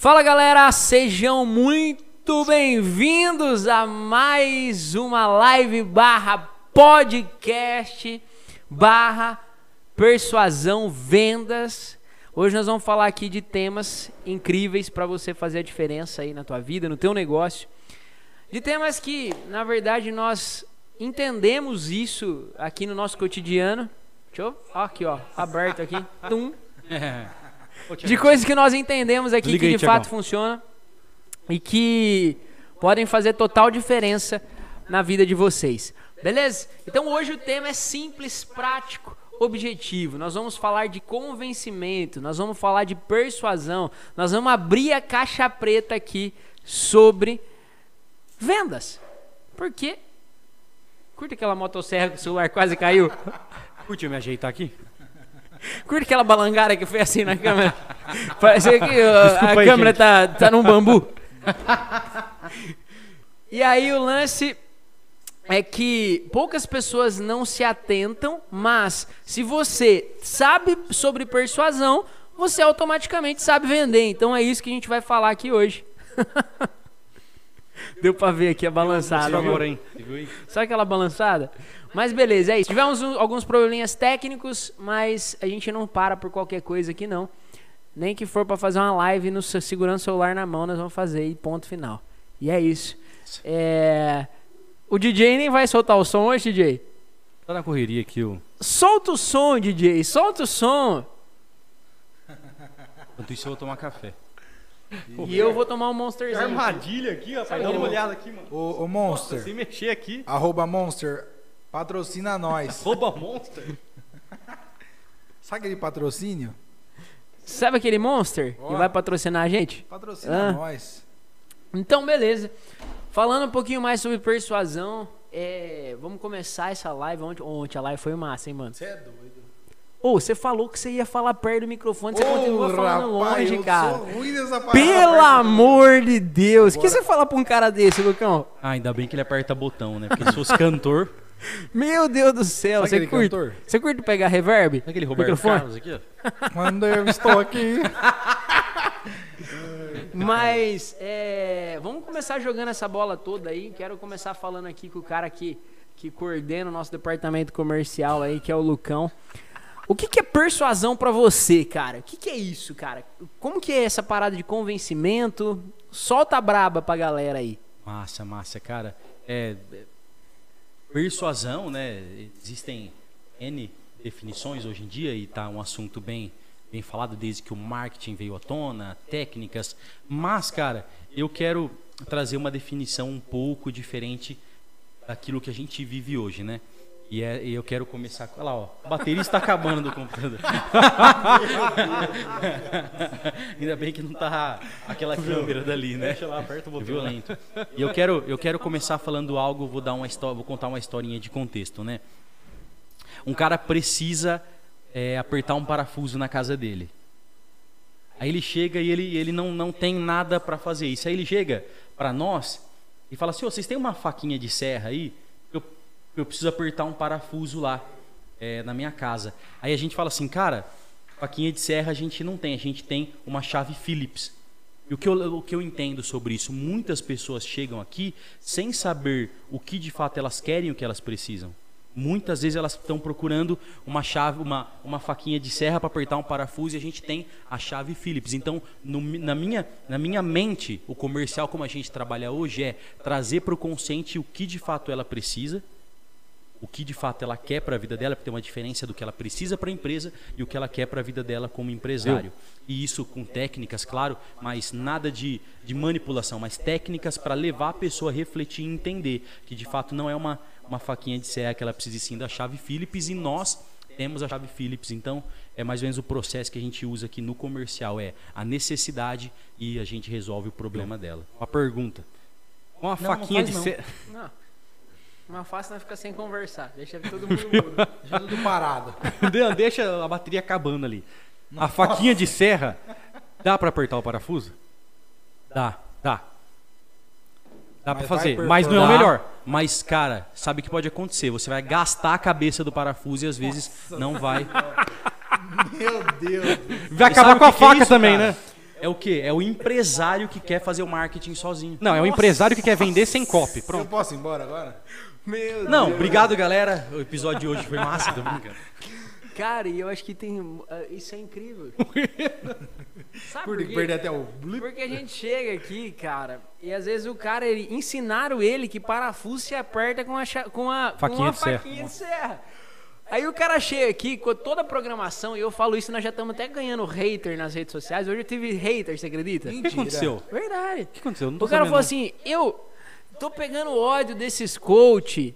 Fala galera, sejam muito bem-vindos a mais uma live barra podcast barra persuasão vendas. Hoje nós vamos falar aqui de temas incríveis para você fazer a diferença aí na tua vida, no teu negócio. De temas que, na verdade, nós entendemos isso aqui no nosso cotidiano. Deixa eu, ó, aqui ó, aberto aqui. Tum. De coisas que nós entendemos aqui Liga que aí, de fato Thiagão. funcionam e que podem fazer total diferença na vida de vocês. Beleza? Então hoje o tema é simples, prático, objetivo. Nós vamos falar de convencimento, nós vamos falar de persuasão, nós vamos abrir a caixa preta aqui sobre vendas. Por quê? Curte aquela motosserra que o celular quase caiu. Curte eu me ajeitar aqui? Curte aquela balangara que foi assim na câmera. Parece que uh, a aí, câmera gente. tá, tá num bambu. E aí o lance é que poucas pessoas não se atentam, mas se você sabe sobre persuasão, você automaticamente sabe vender. Então é isso que a gente vai falar aqui hoje. Deu pra ver aqui a balançada. Viu? agora, hein? Sabe aquela balançada? Mas beleza, é isso. Tivemos alguns probleminhas técnicos, mas a gente não para por qualquer coisa aqui não. Nem que for pra fazer uma live no, segurando o celular na mão, nós vamos fazer e ponto final. E é isso. É... O DJ nem vai soltar o som hoje, DJ? Tá na correria aqui, o. Solta o som, DJ, solta o som. Enquanto isso, eu vou tomar café. E eu vou tomar um monsterzinho. armadilha aqui, rapaz. Dá uma olhada aqui, mano. Ô, ô Monster, Se mexer aqui. arroba Monster, patrocina nós. Rouba monstro. Sabe aquele patrocínio? Sabe aquele monster que Ó. vai patrocinar a gente? Patrocina Ah. nós. Então, beleza. Falando um pouquinho mais sobre persuasão, é, vamos começar essa live. Ontem, ontem a live foi massa, hein, mano? Você é doido. Ô, você falou que você ia falar perto do microfone, você continua Ô, falando rapaz, longe, eu cara. sou ruim nessa parada. Pelo amor de Deus. O que você fala pra um cara desse, Lucão? Ah, ainda bem que ele aperta botão, né? Porque se fosse cantor. Meu Deus do céu, Sabe você curte? cantor? Você curte pegar reverb? Sabe aquele Roberto Microfone? Carlos aqui, ó? Quando eu estou aqui. Mas é, vamos começar jogando essa bola toda aí. Quero começar falando aqui com o cara que, que coordena o nosso departamento comercial aí, que é o Lucão. O que, que é persuasão pra você, cara? O que, que é isso, cara? Como que é essa parada de convencimento? Solta a braba pra galera aí. Massa, massa, cara. É, é, persuasão, né? Existem N definições hoje em dia e tá um assunto bem, bem falado desde que o marketing veio à tona, técnicas. Mas, cara, eu quero trazer uma definição um pouco diferente daquilo que a gente vive hoje, né? E é, e eu quero começar com. Olha lá, ó. A bateria está acabando do computador. Ainda bem que não tá aquela câmera dali, né? Deixa lá, aperta o botão. Violento. E eu quero, eu quero começar falando algo, vou dar uma história, vou contar uma historinha de contexto, né? Um cara precisa é, apertar um parafuso na casa dele. Aí ele chega e ele, ele não, não tem nada para fazer isso. Aí ele chega para nós e fala assim: "Ô, vocês têm uma faquinha de serra aí? Eu, preciso apertar um parafuso lá é, na minha casa. Aí a gente fala assim, cara, faquinha de serra a gente não tem, a gente tem uma chave Phillips. E o que, eu, o que eu entendo sobre isso, muitas pessoas chegam aqui sem saber o que de fato elas querem o que elas precisam. Muitas vezes elas estão procurando uma chave, uma, uma faquinha de serra para apertar um parafuso e a gente tem a chave Phillips. Então, no na, minha, na minha mente, o comercial como a gente trabalha hoje é trazer para o consciente o que de fato ela precisa, o que de fato ela quer para a vida dela, porque tem uma diferença do que ela precisa para a empresa e o que ela quer para a vida dela como empresário. E isso com técnicas, claro, mas nada de, de manipulação, mas técnicas para levar a pessoa a refletir e entender que de fato não é uma, uma faquinha de serra que ela precisa sim da chave Phillips e nós temos a chave Phillips. Então é mais ou menos o processo que a gente usa aqui no comercial, é a necessidade e a gente resolve o problema dela. Uma pergunta. Uma Não, faquinha não de serra. Não. Uma fácil não ficar sem conversar. Deixa todo mundo tudo parado. De- Deixa a bateria acabando ali. A faquinha de serra, dá pra apertar o parafuso? Dá, dá. Dá pra Mas fazer, mas não é o melhor. Mas, cara, sabe o que pode acontecer? Você vai gastar a cabeça do parafuso e às vezes não vai. Meu Deus. Vai acabar com a é faca isso, também, cara? né? É o quê? É o empresário que quer fazer o marketing sozinho. Não, é o empresário que quer vender sem copy. Eu Pronto. posso ir embora agora? Meu Não, Deus. obrigado, galera. O episódio de hoje foi massa, tô brincando. Cara, e eu acho que tem. ah, Isso é incrível. Sabe Por por quê? perder até o blip. Porque a gente chega aqui, cara, e às vezes o cara, ele, ensinaram ele que parafuso se aperta com a, cha- com a, com Faquinha uma de serra. faquinha de serra. Aí o cara chega aqui com toda a programação, e eu falo isso, nós já estamos até ganhando hater nas redes sociais. Hoje eu tive hater, você acredita? O que aconteceu? Verdade. O que aconteceu? Não tô O cara sabendo, falou assim: eu tô pegando ódio desses coach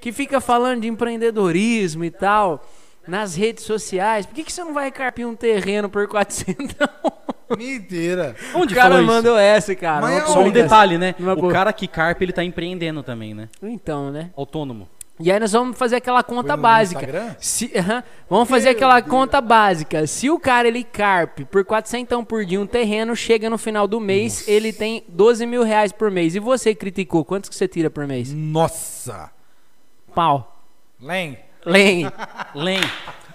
que fica falando de empreendedorismo e tal nas redes sociais. Por que, que você não vai carpir um terreno por 400? Mentira. Onde o cara isso? mandou essa, cara. Mas é Só um detalhe, né? O cara que carpa, ele tá empreendendo também, né? Então, né? Autônomo. E aí nós vamos fazer aquela conta básica. Se, vamos fazer aquela conta básica. Se o cara ele carpe por 400 por dia um terreno, chega no final do mês, ele tem 12 mil reais por mês. E você criticou, quantos que você tira por mês? Nossa. Pau. Len. Lem. Lem.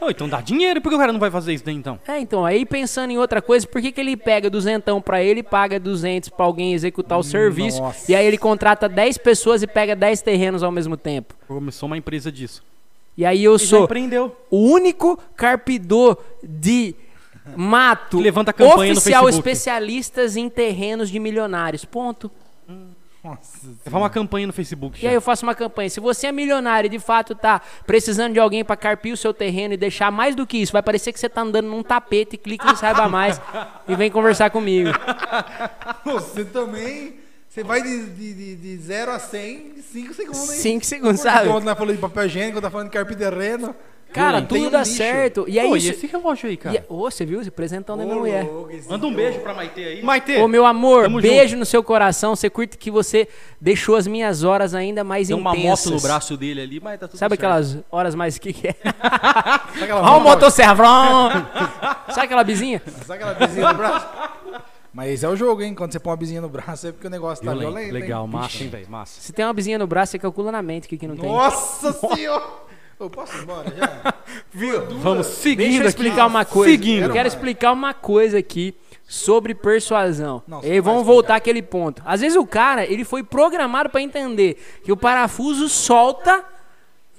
Ô, então dá dinheiro, por que o cara não vai fazer isso daí então? É, então, aí pensando em outra coisa, por que, que ele pega duzentão pra ele e paga 200 pra alguém executar o serviço? Nossa. E aí ele contrata 10 pessoas e pega 10 terrenos ao mesmo tempo. Começou uma empresa disso. E aí eu Ele sou o único carpidor de mato Que levanta campanha oficial especialistas em terrenos de milionários. Ponto. Nossa. Você faz uma campanha no Facebook. E aí eu faço uma campanha. Se você é milionário e de fato tá precisando de alguém pra carpir o seu terreno e deixar mais do que isso, vai parecer que você tá andando num tapete, clica em saiba mais e vem conversar comigo. Você também. Você vai de, de, de, de 0 a 100 em 5 segundos, hein? 5 segundos, sabe? Quando nós falamos de papel higiênico, tá falando de carpir terreno. Cara, Tem tudo um dá lixo. certo. E aí Pô, isso... e esse relógio aí, cara? e- Ô, você viu? Esse presentão da minha mulher. Manda um beijo pra Maitê aí. Maitê, Ô, meu amor, Tamo beijo no seu coração. Você curte que você deixou as minhas horas ainda mais Tem uma intensas. moto no braço dele ali, mas tá tudo Sabe certo. aquelas horas mais que que é? Ó o motosserra. vrom. Sabe aquela bizinha? Sabe aquela bizinha no braço? Mas esse é o jogo, hein? Quando você põe uma bizinha no braço é porque o negócio tá Violento, legal, hein? massa, hein, velho? Massa. Se tem uma bizinha no braço, você calcula na mente o que, que não tem. Nossa senhora! Eu posso ir embora já? Viu? Vamos seguindo Deixa eu aqui. explicar uma coisa. Seguindo. Eu quero explicar uma coisa aqui sobre persuasão. Não, e vamos voltar àquele ponto. Às vezes o cara, ele foi programado para entender que o parafuso solta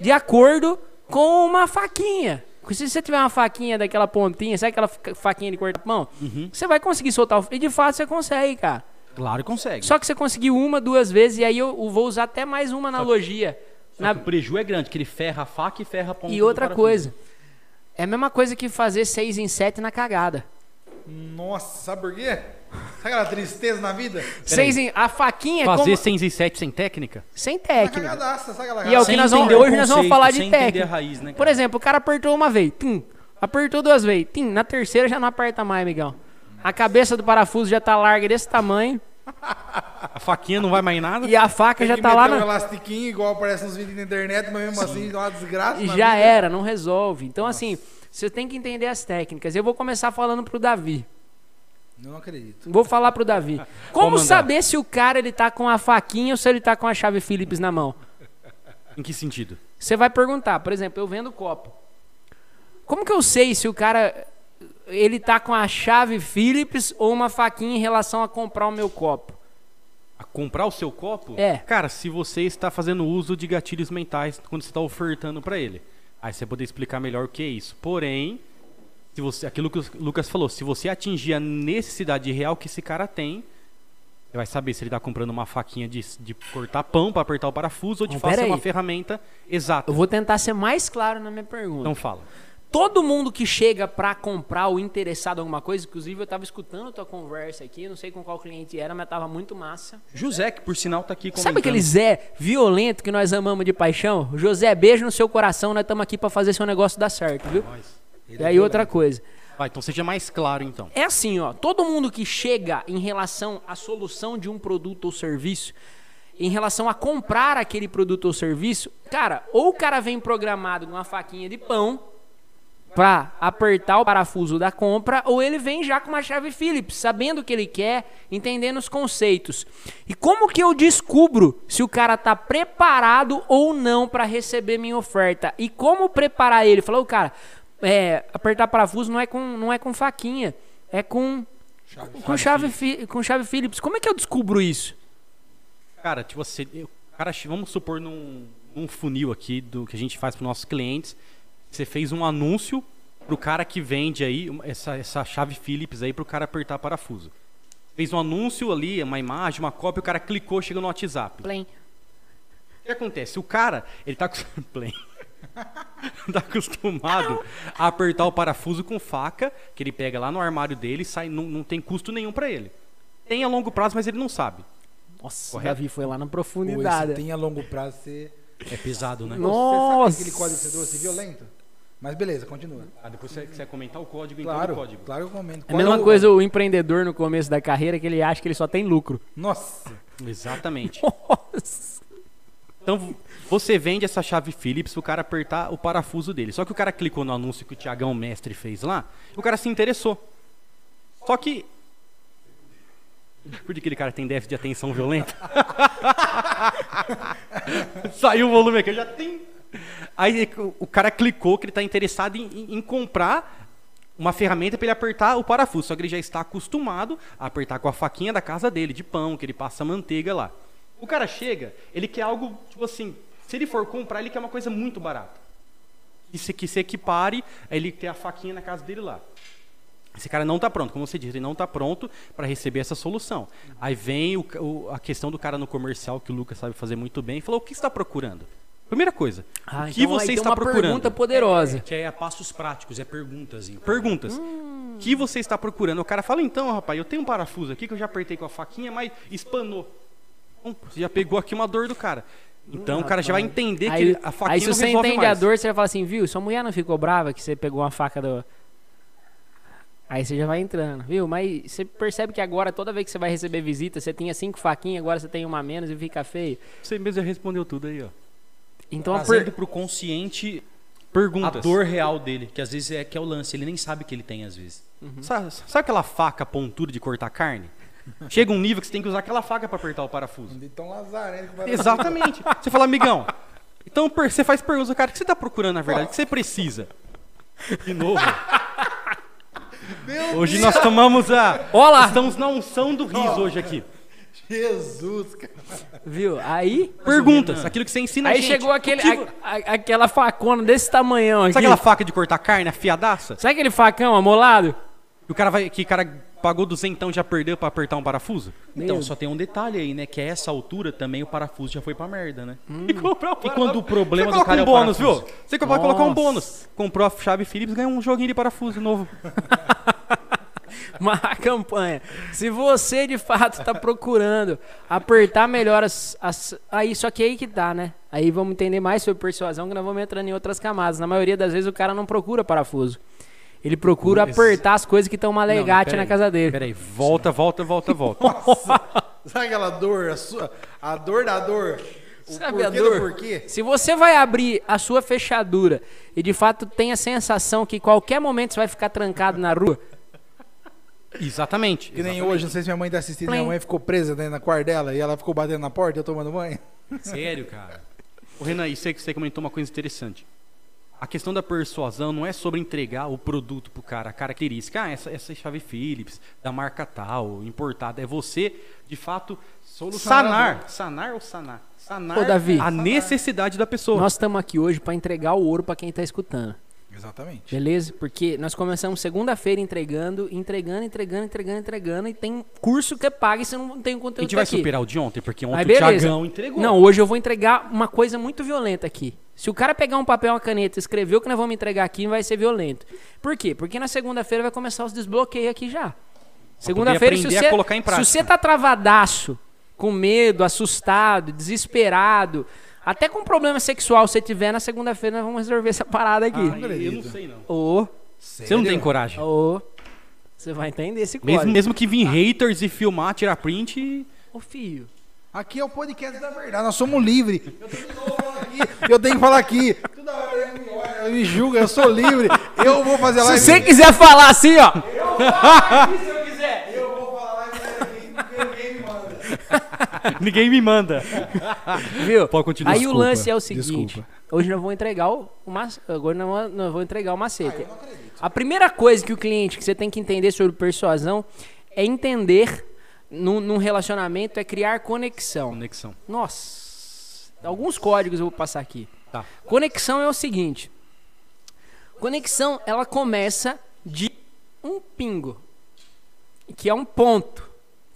de acordo com uma faquinha. Se você tiver uma faquinha daquela pontinha, sabe aquela fa- faquinha de cortar pão? Uhum. Você vai conseguir soltar o... E de fato você consegue, cara. Claro que consegue. Só que você conseguiu uma, duas vezes, e aí eu, vou usar até mais uma analogia. Só Na- o preju é grande, que ele ferra a faca e ferra a ponta E outra coisa. É a mesma coisa que fazer seis em sete na cagada. Nossa, sabe por quê? Sabe aquela tristeza na vida? Seis em, a faquinha é Fazer como, 6 e 7 sem técnica? sem técnica. cagadaça, sabe aquela E é o que nós vamos, hoje nós vamos falar de sem técnica. raiz, né, Por exemplo, o cara apertou uma vez, tum, apertou duas vezes, tim, na terceira já não aperta mais, amigão. A cabeça do parafuso já tá larga desse tamanho A faquinha não vai mais em nada? e a faca Tem já que tá lá um na... elastiquinho igual aparece nos vídeos na internet, mas mesmo assim dá uma desgraça. E já vida. era, não resolve. Então assim, você tem que entender as técnicas. Eu vou começar falando pro Davi. Não acredito. Vou falar pro Davi. Como saber se o cara ele tá com a faquinha ou se ele tá com a chave Phillips na mão? Em que sentido? Você vai perguntar, por exemplo, eu vendo copo. Como que eu sei se o cara ele tá com a chave Phillips ou uma faquinha em relação a comprar o meu copo? A comprar o seu copo? É. Cara, se você está fazendo uso de gatilhos mentais quando você está ofertando para ele. Aí você poder explicar melhor o que é isso. Porém, se você, aquilo que o Lucas falou, se você atingir a necessidade real que esse cara tem, você vai saber se ele está comprando uma faquinha de, de cortar pão para apertar o parafuso ou de fato é uma ferramenta exata. Eu vou tentar ser mais claro na minha pergunta. Então fala. Todo mundo que chega pra comprar ou interessado em alguma coisa, inclusive eu tava escutando a tua conversa aqui, não sei com qual cliente era, mas tava muito massa. José, que por sinal tá aqui comentando. Sabe aquele Zé violento que nós amamos de paixão? José, beijo no seu coração, nós estamos aqui pra fazer seu negócio dar certo, viu? Ele E é aí outra coisa. Vai, então seja mais claro então. É assim, ó, todo mundo que chega em relação à solução de um produto ou serviço, em relação a comprar aquele produto ou serviço, cara, ou o cara vem programado com uma faquinha de pão pra apertar o parafuso da compra, ou ele vem já com uma chave Phillips, sabendo o que ele quer, entendendo os conceitos. E como que eu descubro se o cara tá preparado ou não para receber minha oferta? E como preparar ele? Falou, cara, é, apertar parafuso não é com não é com faquinha, é com com chave, fi- com chave Phillips. Como é que eu descubro isso? Cara, tipo assim, cara, vamos supor num, num funil aqui do que a gente faz para nossos clientes. Você fez um anúncio pro cara que vende aí essa, essa chave Phillips aí pro cara apertar parafuso. Fez um anúncio ali, uma imagem, uma cópia, o cara clicou, chega no WhatsApp. Plen. O que acontece? O cara, ele tá, Play. tá acostumado a apertar o parafuso com faca, que ele pega lá no armário dele e sai, não, não tem custo nenhum para ele. Tem a longo prazo, mas ele não sabe. Nossa, o Correto? Davi foi lá na Pô, profundidade. esse tem a longo prazo ser. É pesado, né? Nossa. Você sabe aquele código que você trouxe violento? Mas beleza, continua. Ah, depois você quiser comentar o código, então Claro, o código. claro que eu comento. É a mesma coisa o empreendedor no começo da carreira que ele acha que ele só tem lucro. Nossa. Exatamente. Nossa. Então você vende essa chave Phillips pro cara apertar o parafuso dele. Só que o cara clicou no anúncio que o Tiagão Mestre fez lá, o cara se interessou. Só que. Por que aquele cara tem déficit de atenção violenta? Saiu o volume aqui, eu já tem. Aí o- cara clicou que ele está interessado em, em- comprar uma ferramenta para ele apertar o parafuso. Só que ele já está acostumado a apertar com a faquinha da casa dele, de pão, que ele passa manteiga lá. O cara chega, ele quer algo, tipo assim, se ele for comprar, ele quer uma coisa muito barata. E que se equipare, ele ter a faquinha na casa dele lá. Esse cara não está pronto, como você disse, ele não está pronto para receber essa solução. Aí vem o o- a questão do cara no comercial, que o Lucas sabe fazer muito bem, e falou: o que você está procurando? Primeira coisa, Ah, o que então você tem está uma procurando? pergunta poderosa. Que é passos práticos, é perguntas. então. Perguntas. O que você está procurando? O cara fala, então, rapaz, eu tenho um parafuso aqui que eu já apertei com a faquinha, mas espanou. Você já pegou aqui uma dor do cara. Então o cara já vai entender que Aí, ele- a faquinha aí se você entende a mais. dor, você vai falar assim, viu? Sua mulher não ficou brava que você pegou uma faca do. Aí você já vai entrando, viu? Mas você percebe que agora, toda vez que você vai receber visita, você tinha cinco faquinhas, agora você tem uma a menos e fica feio. Você mesmo já respondeu tudo aí, ó. Então a Trazendo per... pro consciente a Perguntas. dor real dele, que às vezes é que é o lance, ele nem sabe que ele tem às vezes. Sabe, sabe aquela faca pontuda de cortar carne? Chega um nível que você tem que usar aquela faca para apertar o parafuso. Então vai Exatamente. Você fala, amigão. Então você faz perguntas, cara, o que você está procurando na verdade? O que você precisa? De novo. hoje nós tomamos a. Olá! Estamos na unção do riso hoje aqui. Jesus, cara. Viu? Aí. Perguntas, aquilo que você ensina a Aí gente. chegou aquele, a- a- aquela facona desse tamanhão aqui. Sabe aquela faca de cortar carne, afiadaça? Sabe aquele facão amolado? Que o cara vai. Que o cara pagou duzentão e já perdeu pra apertar um parafuso? Então, só tem um detalhe aí, né? Que a essa altura também o parafuso já foi pra merda, né? E comprar o E quando o problema Você do cara um é o bônus, parafuso? viu? Você vai colocar um Nossa. bônus. Comprou a chave Philips, ganhou um joguinho de parafuso novo. Uma campanha. Se você de fato está procurando apertar melhor as, as- Aí, só que aí que tá, né? Aí vamos entender mais sobre persuasão, que nós vamos entrando em outras camadas. Na maioria das vezes o cara não procura parafuso. Ele procura Esse- apertar as coisas que estão uma legate peraí, na casa dele. Peraí, volta, volta, volta, volta. Sabe aquela dor, a, sua, a dor da dor? O Sabe a porquê dor? porquê? Se você vai abrir a sua fechadura e de fato tem a sensação que qualquer momento você vai ficar trancado na rua, Que Exatamente. nem exatamente. hoje, não sei se minha mãe tá assistindo, Plim. minha mãe ficou presa dentro da quarto dela e ela ficou batendo na porta e eu tomando banho. Sério, cara. Ô, Renan, isso aí que você comentou uma coisa interessante. A questão da persuasão não é sobre entregar o produto pro cara, a característica. Ah, essa, essa chave Philips, da marca tal, importada. É você, de fato, Solucionar sanar. Sanar ou sanar? Sanar Ô, Davi. a necessidade da pessoa. nós estamos aqui hoje para entregar o ouro para quem está escutando. Exatamente. Beleza? Porque nós começamos segunda-feira entregando, entregando, entregando, entregando, entregando, e tem curso que é pago e você não tem o a conteúdo gente vai aqui. superar o de ontem, porque ontem Aí o. Tiagão entregou. Não, hoje eu vou entregar uma coisa muito violenta aqui. Se o cara pegar um papel uma caneta e escrever o que nós vamos entregar aqui, vai ser violento. Por quê? Porque na segunda-feira vai começar os desbloqueios aqui já. Segunda-feira, se aprender a você, colocar em se você tá travadaço, com medo, assustado, desesperado, até com problema sexual você tiver, na segunda-feira nós vamos resolver essa parada aqui. Ah, eu não sei, não. Ô, Você não tem coragem. ô, você vai entender esse Mesmo, código. mesmo que vir haters e filmar, tirar print. e- Ô, filho. Aqui é o podcast da verdade, nós somos livres. Eu tenho que falar aqui, eu tenho que falar aqui. Toda hora ele me olha, me julga, eu sou livre. Eu vou fazer Se live. você quiser falar assim, ó. Eu vou falar live aqui, porque ninguém me manda. Ninguém me manda. Viu? Pode continuar. Aí Desculpa, o lance é o seguinte. desculpa. Hoje nós vamos entregar o, mac- agora nós vamos, nós vamos entregar o macete. a primeira coisa que o cliente que você tem que entender sobre persuasão é entender num, num relacionamento, é criar conexão. Conexão. Nossa, alguns códigos eu vou passar aqui. Tá. Conexão é o seguinte: conexão ela começa de um pingo, que é um ponto,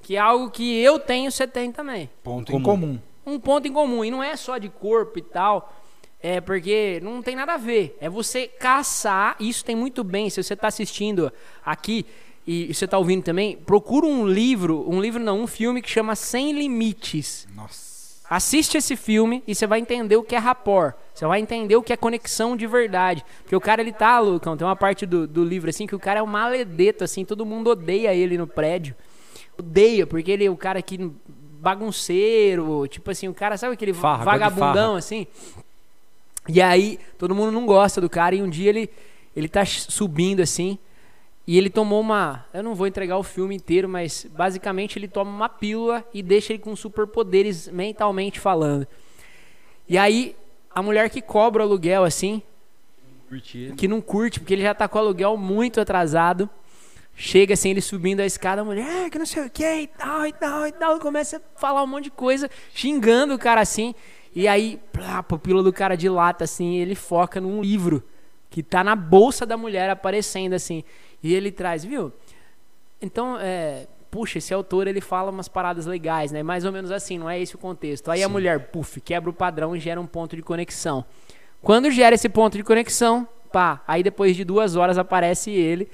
que é algo que eu tenho, você tem também. Ponto em comum. Um ponto em comum e não é só de corpo e tal. É porque não tem nada a ver. É você caçar. Isso tem muito bem. Se você está assistindo aqui e você está ouvindo também, procura um livro, um livro não, um filme que chama Sem Limites. Nossa. Assiste esse filme e você vai entender o que é rapport. Você vai entender o que é conexão de verdade. Porque o cara, ele tá, Lucão, tem uma parte do, do livro assim que o cara é um maledeto, assim, todo mundo odeia ele no prédio. Odeia, porque ele é o cara que bagunceiro, tipo assim, o cara, sabe aquele Farra, vagabundão, assim? E aí, todo mundo não gosta do cara e um dia ele, ele tá subindo assim e ele tomou uma. Eu não vou entregar o filme inteiro, mas basicamente ele toma uma pílula e deixa ele com superpoderes mentalmente falando. E aí, a mulher que cobra o aluguel, assim, que não curte, porque ele já tá com o aluguel muito atrasado. Chega assim, ele subindo a escada, a mulher, "Ah, que não sei o que e tal, e tal, e tal. Começa a falar um monte de coisa, xingando o cara assim. E aí, a pupila do cara dilata assim, ele foca num livro que tá na bolsa da mulher aparecendo assim. E ele traz, viu? Então, é, puxa, esse autor ele fala umas paradas legais, né? Mais ou menos assim, não é esse o contexto. Aí a mulher, puf, quebra o padrão e gera um ponto de conexão. Quando gera esse ponto de conexão, pá, aí depois de duas horas aparece ele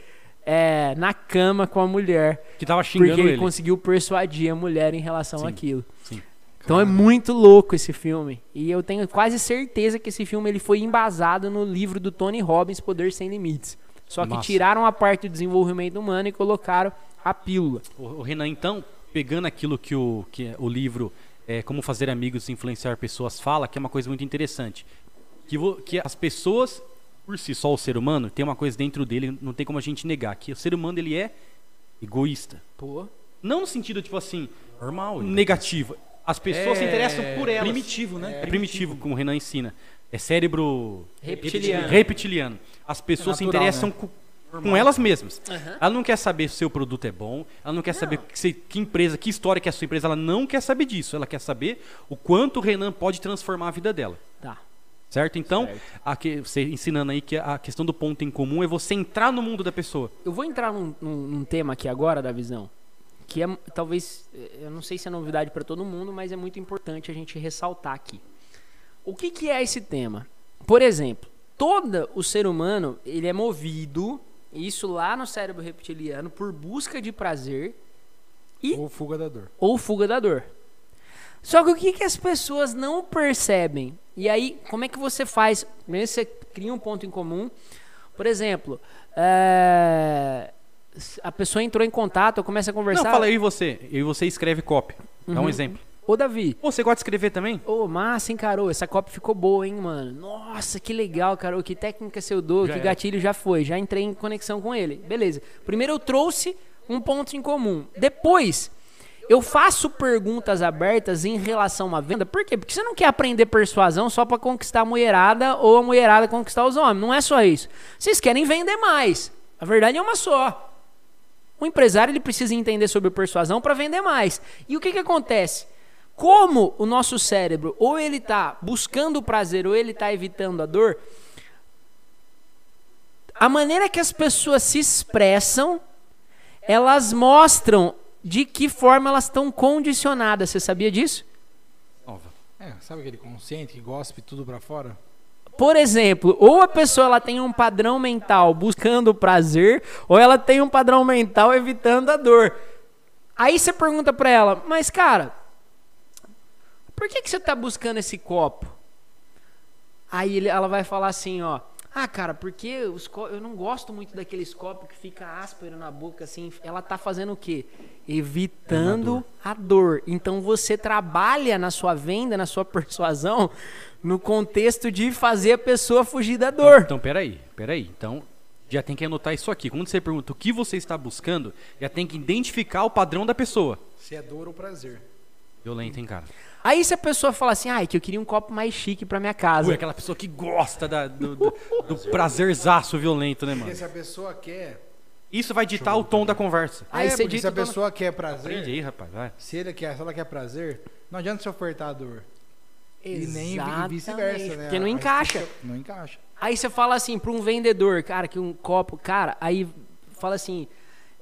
é, na cama com a mulher. Que tava xingando Porque ele, ele. conseguiu persuadir a mulher em relação Sim, àquilo. sim. Então é muito louco esse filme. E eu tenho quase certeza que esse filme ele foi embasado no livro do Tony Robbins, Poder Sem Limites. Só que Massa. tiraram a parte do desenvolvimento humano e colocaram a pílula. O, o Renan, então, pegando aquilo que o, que o livro é, Como Fazer Amigos e Influenciar Pessoas fala, que é uma coisa muito interessante. Que, vo- que as pessoas, por si só, o ser humano, tem uma coisa dentro dele, não tem como a gente negar, que o ser humano ele é egoísta. Pô. Não no sentido, tipo assim, Normal. né? negativo. As pessoas se interessam por elas. Primitivo, né? É primitivo, como o Renan ensina. É cérebro Reptiliano. reptiliano. As pessoas se natural, interessam com, com elas mesmas. Ela não quer saber se o seu produto é bom, ela não quer saber que, se- que empresa, que história que é a sua empresa, ela não quer saber disso. Ela quer saber o quanto o Renan pode transformar a vida dela. Tá. Certo? Então, Certo. aqui, você ensinando aí que a questão do ponto em comum é você entrar no mundo da pessoa. Eu vou entrar num, num- num tema aqui agora da visão, que é talvez, eu não sei se é novidade para todo mundo, mas é muito importante a gente ressaltar aqui. O que, que é esse tema? Por exemplo, todo o ser humano ele é movido, isso lá no cérebro reptiliano, por busca de prazer E- Ou fuga da dor. ou fuga da dor. Só que o que, que as pessoas não percebem? E aí, como é que você faz? Primeiro você cria um ponto em comum. Por exemplo, é, a pessoa entrou em contato, começa a conversar. Não, fala eu e você. Eu e você escreve copy. Dá um Uhum. exemplo. Ô, Davi, Pô, Você gosta de escrever também? ô, massa, hein, Carol? Essa copa ficou boa, hein, mano? Nossa, que legal, Carol. Que técnica você dou, Já que era. gatilho já foi. Já entrei em conexão com ele. Beleza. Primeiro eu trouxe um ponto em comum. Depois, eu faço perguntas abertas em relação uma venda. Por quê? Porque você não quer aprender persuasão só pra conquistar a mulherada ou a mulherada conquistar os homens. Não é só isso. Vocês querem vender mais. A verdade é uma só. O empresário ele precisa entender sobre persuasão para vender mais. E o que, que acontece? Como o nosso cérebro ou ele está buscando o prazer ou ele está evitando a dor, a maneira que as pessoas se expressam, elas mostram de que forma elas estão condicionadas. Você sabia disso? É, sabe aquele consciente que gospe tudo pra fora? Por exemplo, ou a pessoa ela tem um padrão mental buscando o prazer, ou ela tem um padrão mental evitando a dor. Aí você pergunta pra ela, mas cara, por que, que você tá buscando esse copo? Aí ela vai falar assim, ó. Ah, cara, porque os co- eu não gosto muito daqueles copos que fica áspero na boca, assim. Ela tá fazendo o quê? Evitando a dor. Então você trabalha na sua venda, na sua persuasão, no contexto de fazer a pessoa fugir da dor. Então, peraí, peraí. Então, já tem que anotar isso aqui. Quando você pergunta o que você está buscando, já tem que identificar o padrão da pessoa. Se é dor ou prazer. Violento, hein, cara? Aí se a pessoa fala assim, ai, que eu queria um copo mais chique pra minha casa. Ui, aquela pessoa que gosta da- do, do, do prazerzaço violento, né, mano? Porque se a pessoa quer Isso vai ditar o tom da conversa. Aí é, você porque se a pessoa quer prazer, Aprende aí, rapaz. Vai. se, ele quer, se ela quer prazer, não adianta se ofertar a dor. E nem vi- Exatamente, vice-versa, né? Porque não encaixa. Não encaixa. Aí você fala assim pra um vendedor, cara, que um copo, cara, aí fala assim,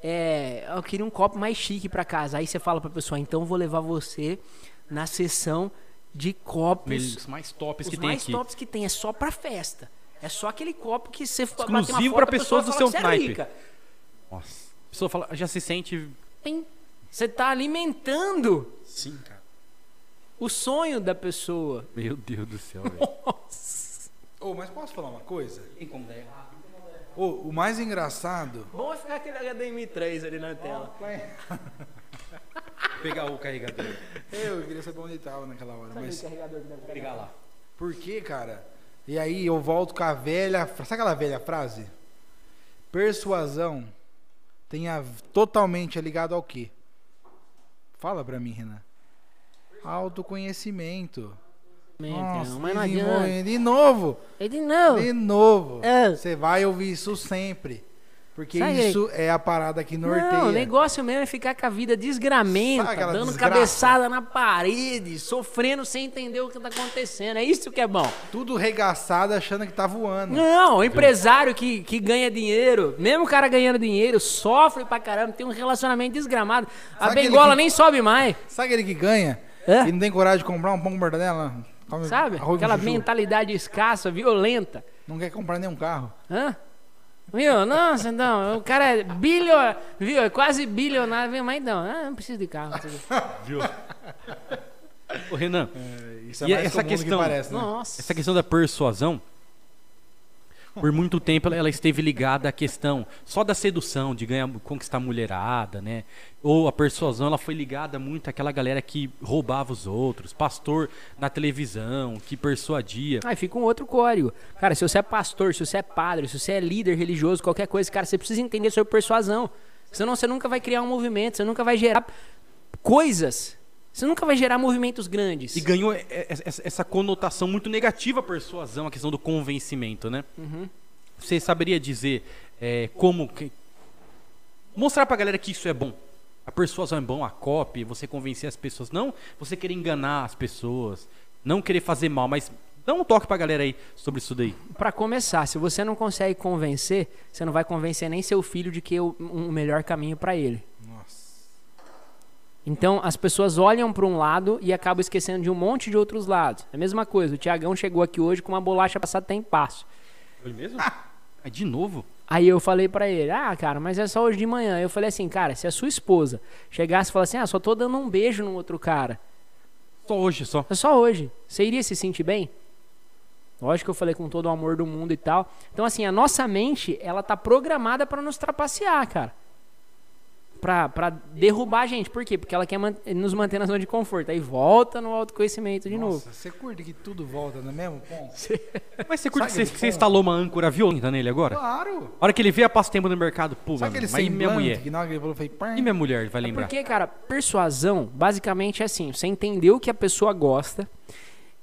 é, eu queria um copo mais chique pra casa. Aí você fala pra pessoa, então eu vou levar você na sessão de copos, Os mais tops os que tem mais aqui. tops que tem, é só pra festa. É só aquele copo que você Exclusivo bater uma foto, pra a pessoa pessoas do seu é naipe. rica. Nossa. A pessoa fala, já se sente. Tem- Você tá alimentando Sim, cara. o sonho da pessoa. Meu Deus do céu, velho. Nossa. Ô, mas posso falar uma coisa? Tem como dar errado. Ô, o mais engraçado. Bom é ficar aquele HDMI 3 ali na tela. Pegar o carregador. Eu queria saber onde tava naquela hora, mas. carregador que deve Pegar lá. Por que, cara? E aí eu volto com a velha. Sabe aquela velha frase? Persuasão tem a, totalmente ligado ao quê? Fala pra mim, Renan. Autoconhecimento. Nossa, mas não de, novo, É de novo. de novo. É. Você vai ouvir isso sempre. Porque isso é a parada que norteia. Não, o negócio mesmo é ficar com a vida desgramenta, dando desgraça? cabeçada na parede, sofrendo sem entender o que tá acontecendo. É isso que é bom. Tudo regaçado achando que tá voando. Não, o empresário que, que ganha dinheiro, mesmo o cara ganhando dinheiro, sofre pra caramba, tem um relacionamento desgramado. A Sabe aquele bengola que- nem sobe mais, Sabe aquele que ganha É? e não tem coragem de comprar um pão com mortadela? Sabe? Aquela mentalidade escassa, violenta. Não quer comprar nenhum carro. Hã? Viu? Nossa, não, o cara é bilionário, viu? É quase bilionário, viu? mas não, ah, não preciso de carro. de- Ô, Renan, Isso é E mais essa comum do que questão- parece, né? Nossa. essa questão da persuasão, por muito tempo ela- esteve ligada à questão só da sedução, de ganhar, conquistar mulherada, né? Ou a persuasão, ela foi ligada muito àquela galera que roubava os outros, pastor na televisão, que persuadia. Aí fica um outro código. Cara, se você é pastor, se você é padre, se você é líder religioso, qualquer coisa, cara, você precisa entender sobre persuasão. Senão você nunca vai criar um movimento, você nunca vai gerar coisas. Você nunca vai gerar movimentos grandes. E ganhou essa conotação muito negativa a persuasão, a questão do convencimento, né? Você saberia dizer é, como que- mostrar pra galera que isso é bom? A persuasão é bom, a copy, você convencer as pessoas, não você querer enganar as pessoas, não querer fazer mal, mas dá um toque pra galera aí sobre isso daí. Pra começar, se você não consegue convencer, você não vai convencer nem seu filho de que é o um melhor caminho pra ele. Então as pessoas olham pra um lado e acabam esquecendo de um monte de outros lados. É a mesma coisa. O Tiagão chegou aqui hoje com uma bolacha passada tem passo. Foi mesmo? Ah, de novo? Aí eu falei pra ele, ah, cara, mas é só hoje de manhã. Eu falei assim, cara, se a sua esposa chegasse e falasse assim, ah, só tô dando um beijo no outro cara. Só hoje, só. É só hoje. Você iria se sentir bem? Lógico que eu falei com todo o amor do mundo e tal. Então, assim, a nossa mente, ela tá programada pra nos trapacear, cara. Pra, pra derrubar a gente. Por quê? Porque ela quer man- nos manter na zona de conforto. Aí volta no autoconhecimento de novo. Nossa, você curte que tudo volta no mesmo ponto? Mas você curte que Sabe você, instalou uma âncora violenta nele agora? Claro. A hora que ele vê a passa tempo no mercado, pô, Sabe mano, mas e minha mulher? que ele falou, foi... E minha mulher vai lembrar? Porque, cara, persuasão, basicamente é assim: você entendeu o que a pessoa gosta,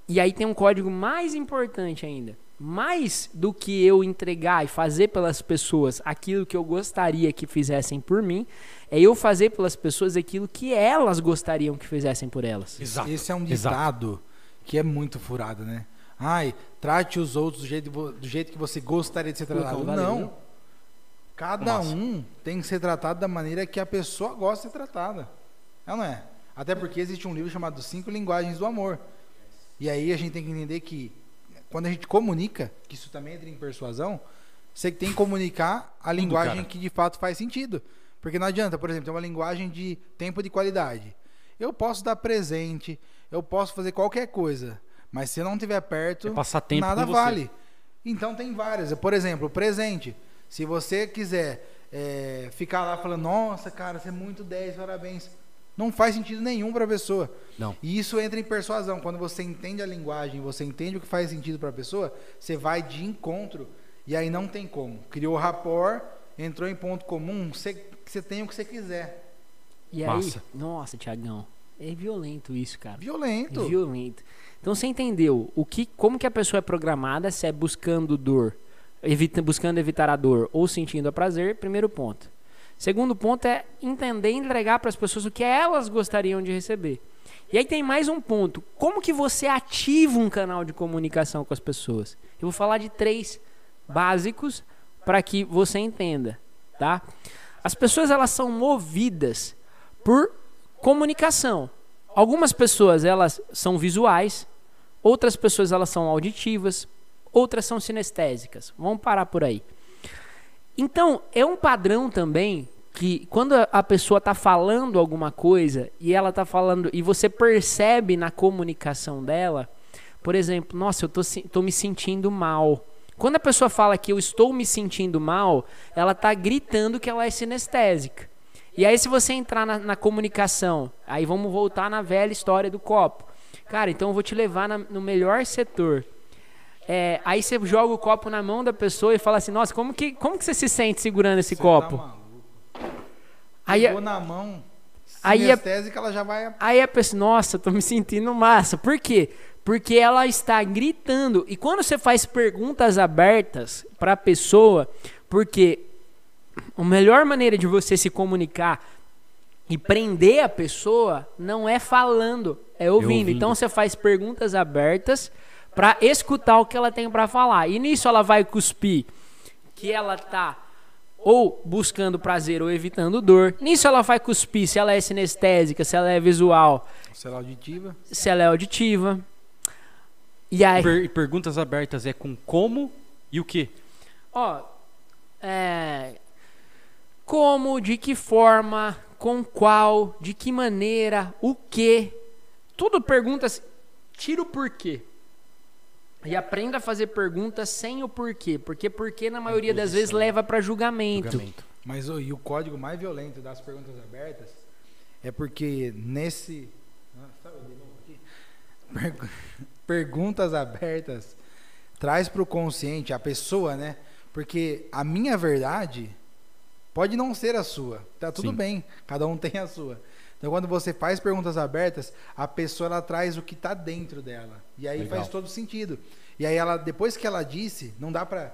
e aí tem um código mais importante ainda. Mais do que eu entregar e fazer pelas pessoas aquilo que eu gostaria que fizessem por mim, é eu fazer pelas pessoas aquilo que elas gostariam que fizessem por elas. Exato. Esse é um Exato. ditado que é muito furado, né? Ai, trate os outros do jeito, do jeito que você gostaria de ser tratado. Viu? Não. Cada Massa. um tem que ser tratado da maneira que a pessoa gosta de ser tratada. É ou não é? Até porque existe um livro chamado Cinco Linguagens do Amor. E aí a gente tem que entender que quando a gente comunica, que isso também entra em persuasão, você tem que comunicar a linguagem que de fato faz sentido. Porque não adianta, por exemplo, ter uma linguagem de tempo de qualidade. Eu posso dar presente, eu posso fazer qualquer coisa, mas se eu não estiver perto, É passar tempo nada vale. Então tem várias. Por exemplo, presente. Se você quiser é, ficar lá falando, nossa, cara, você é muito 10, parabéns. Não faz sentido nenhum para a pessoa. Não. E isso entra em persuasão. Quando você entende a linguagem, você entende o que faz sentido para a pessoa, você vai de encontro e aí não tem como. Criou rapport, entrou em ponto comum, você, você tem o que você quiser. E Massa. aí, nossa, Tiagão, é violento isso, cara. Violento. Violento. Então você entendeu o que, como que a pessoa é programada, se é buscando dor evita- buscando evitar a dor ou sentindo a prazer, primeiro ponto. Segundo ponto é entender e entregar para as pessoas o que elas gostariam de receber. E aí tem mais um ponto. Como que você ativa um canal de comunicação com as pessoas? Eu vou falar de três básicos para que você entenda, tá? As pessoas elas são movidas por comunicação. Algumas pessoas elas são visuais, outras pessoas elas são auditivas, outras são sinestésicas. Vamos parar por aí. Então, é um padrão também que quando a- pessoa está falando alguma coisa e ela está falando e você percebe na comunicação dela, por exemplo, nossa, eu tô, tô me sentindo mal. Quando a pessoa fala que eu estou me sentindo mal, ela está gritando que ela é sinestésica. E aí, se você entrar na, na comunicação, aí vamos voltar na velha história do copo. Cara, então eu vou te levar na- no melhor setor. É, aí você joga o copo na mão da pessoa e fala assim: Nossa, como que, como que você se sente segurando esse Você copo? Tá. Aí, Pegou na mão, aí é- sinestésica, ela já vai... Aí a pessoa, nossa, tô me sentindo massa. Por quê? Porque ela está gritando. E quando você faz perguntas abertas para a pessoa, porque a melhor maneira de você se comunicar e prender a pessoa não é falando, é ouvindo. ouvindo. Então você faz perguntas abertas para escutar o que ela tem para falar. E nisso ela vai cuspir que ela tá ou buscando prazer ou evitando dor. Nisso ela vai cuspir se ela é sinestésica, se ela é visual, Sei lá, auditiva. se ela é auditiva. E aí, Per- perguntas abertas é com como e o que? ó, é, como, de que forma, com qual, de que maneira, o que, tudo perguntas, tira o porquê. E aprenda a fazer perguntas sem o porquê, porque porquê na maioria das vezes leva para julgamento. Julgamento. Mas o- e o código mais violento das perguntas abertas é porque nesse. Ah, sabe de novo aqui? Pergu- Perguntas abertas traz para o consciente, a pessoa, né? Porque a minha verdade pode não ser a sua. Tá tudo Sim. bem, cada um tem a sua. Então quando você faz perguntas abertas, a pessoa ela traz o que está dentro dela. E aí Legal. faz todo sentido. E aí ela depois que ela disse, não dá para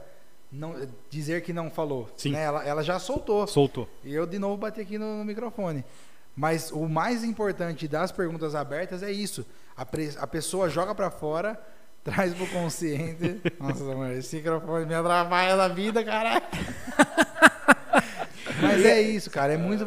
não dizer que não falou. Sim. né? Ela, ela já soltou. Soltou. E eu de novo bati aqui no, no microfone. Mas o mais importante das perguntas abertas é isso. A, pre- a pessoa joga pra fora, traz pro consciente. Nossa, mano, esse microfone me atrapalha na vida, caralho. Mas é isso, cara. É muito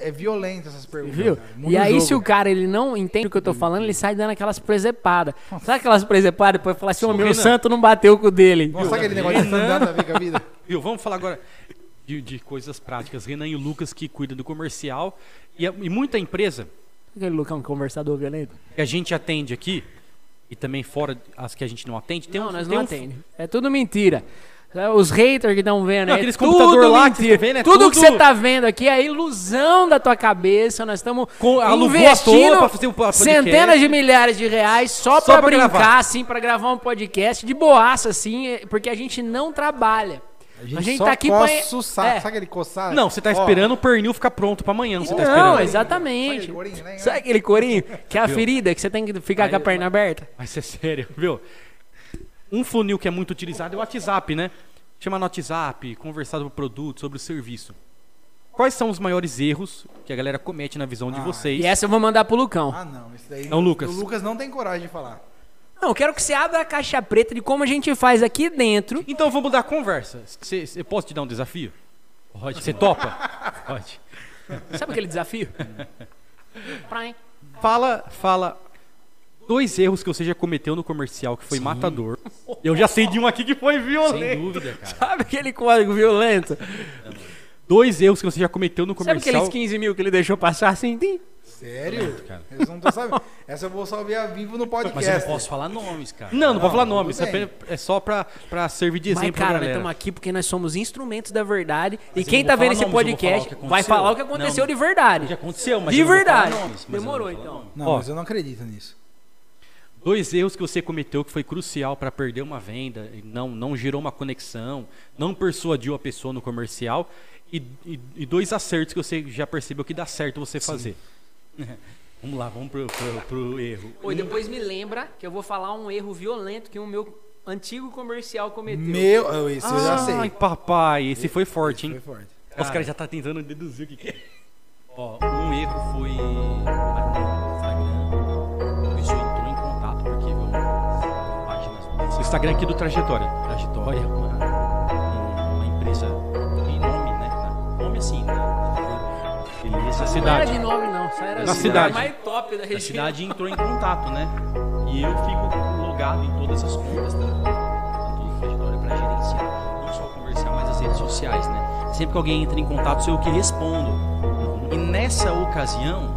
é violento essas perguntas. Viu? E aí, jogo. se o cara ele não entende o que eu tô falando, ele sai dando aquelas presepadas. Sabe aquelas presepadas? Depois fala assim: Ô, meu Renan. santo não bateu com o dele. Nossa, sabe aquele negócio de andando a ver com a vida? Viu? Vamos falar agora de, de coisas práticas. Renan e o Lucas que cuidam do comercial. E, a- e muita empresa Aquele Lucão conversador violento. que a gente atende aqui, e também fora as que a gente não atende, tem não, um, nós tem não um- atende. É tudo mentira. É, Os haters que estão vendo Não, aí, aqueles tudo computador lá que mentira. vocês tão vendo é tudo, que tudo- você tá vendo aqui é a ilusão da tua cabeça. Nós estamos investindo centenas de milhares de reais só, Só pra pra brincar, gravar. assim, pra gravar um podcast de boaça, assim, é- porque a gente não trabalha. A gente, A gente só tá aqui pra- saco. é. Sabe aquele coçar? Não, você tá Ó, esperando o pernil ficar pronto pra amanhã. Você tá Não, esperando. exatamente. Sabe aquele corinho, né? Sabe aquele corinho? Que é a Viu? ferida, que você tem que ficar com a perna aberta? Mas é sério, viu? Um funil que é muito utilizado é o WhatsApp, né? Chama no WhatsApp, conversar sobre o produto, sobre o serviço. Quais são os maiores erros que a galera comete na visão de Ah, vocês? E essa eu vou mandar pro Lucão. Ah, não. Isso daí. Não, Lucas. O Lucas não tem coragem de falar. Não, eu quero que você abra a caixa preta de como a gente faz aqui dentro. Então vamos mudar a conversa. Cê, cê- posso te dar um desafio? Pode. Você topa? Pode. Sabe aquele desafio? Praim. Fala, fala dois erros que você já cometeu no comercial que foi matador. Eu já sei de um aqui que foi Sem violento. dúvida, cara. Sabe aquele código violento? Dois erros que você já cometeu no Sabe comercial. aqueles 15 mil que ele deixou passar assim? Sério? cara. Eu não tô sabendo. Essa eu vou só ver a vivo no podcast. Mas eu não posso falar nomes, cara. Não, não, vou Não, falar tudo nome. Isso é, é só pra, pra servir de Mas, exemplo cara, pra nós estamos aqui porque nós somos instrumentos da verdade. e eu quem tá vou vendo falar esse nomes, vou falar podcast que vai falar o que aconteceu Não. de verdade. Já aconteceu, mas de eu não vou falar verdade. nomes, mas eu Demorou, não vou falar então. nomes. Não, Ó. mas eu não acredito nisso. Dois erros que você cometeu que foi crucial para perder uma venda, e não, não gerou uma conexão, não persuadiu a pessoa no comercial, e, e- e dois acertos que você já percebeu que dá certo você fazer. Vamos lá, vamos pro, pro, pro erro. Oi, depois me lembra que eu vou falar um erro violento que o meu antigo comercial cometeu. Meu, eu- isso eu já sei. Ai, papai, esse foi forte, hein? Foi forte. Os caras já tá tentando deduzir o que, que é. Ó, um erro foi. Instagram aqui do Trajetória. trajetória, uma, uma empresa de nome, né? Nome assim, né? Beleza. Na Não cidade. era de nome, não. Só era Na assim, cidade. mais top da A região. cidade entrou em contato, né? E eu fico logado em todas as contas da tanto do trajetória para gerenciar, não só o comercial, mas as redes sociais, né? Sempre que alguém entra em contato, sou eu que respondo. E nessa ocasião,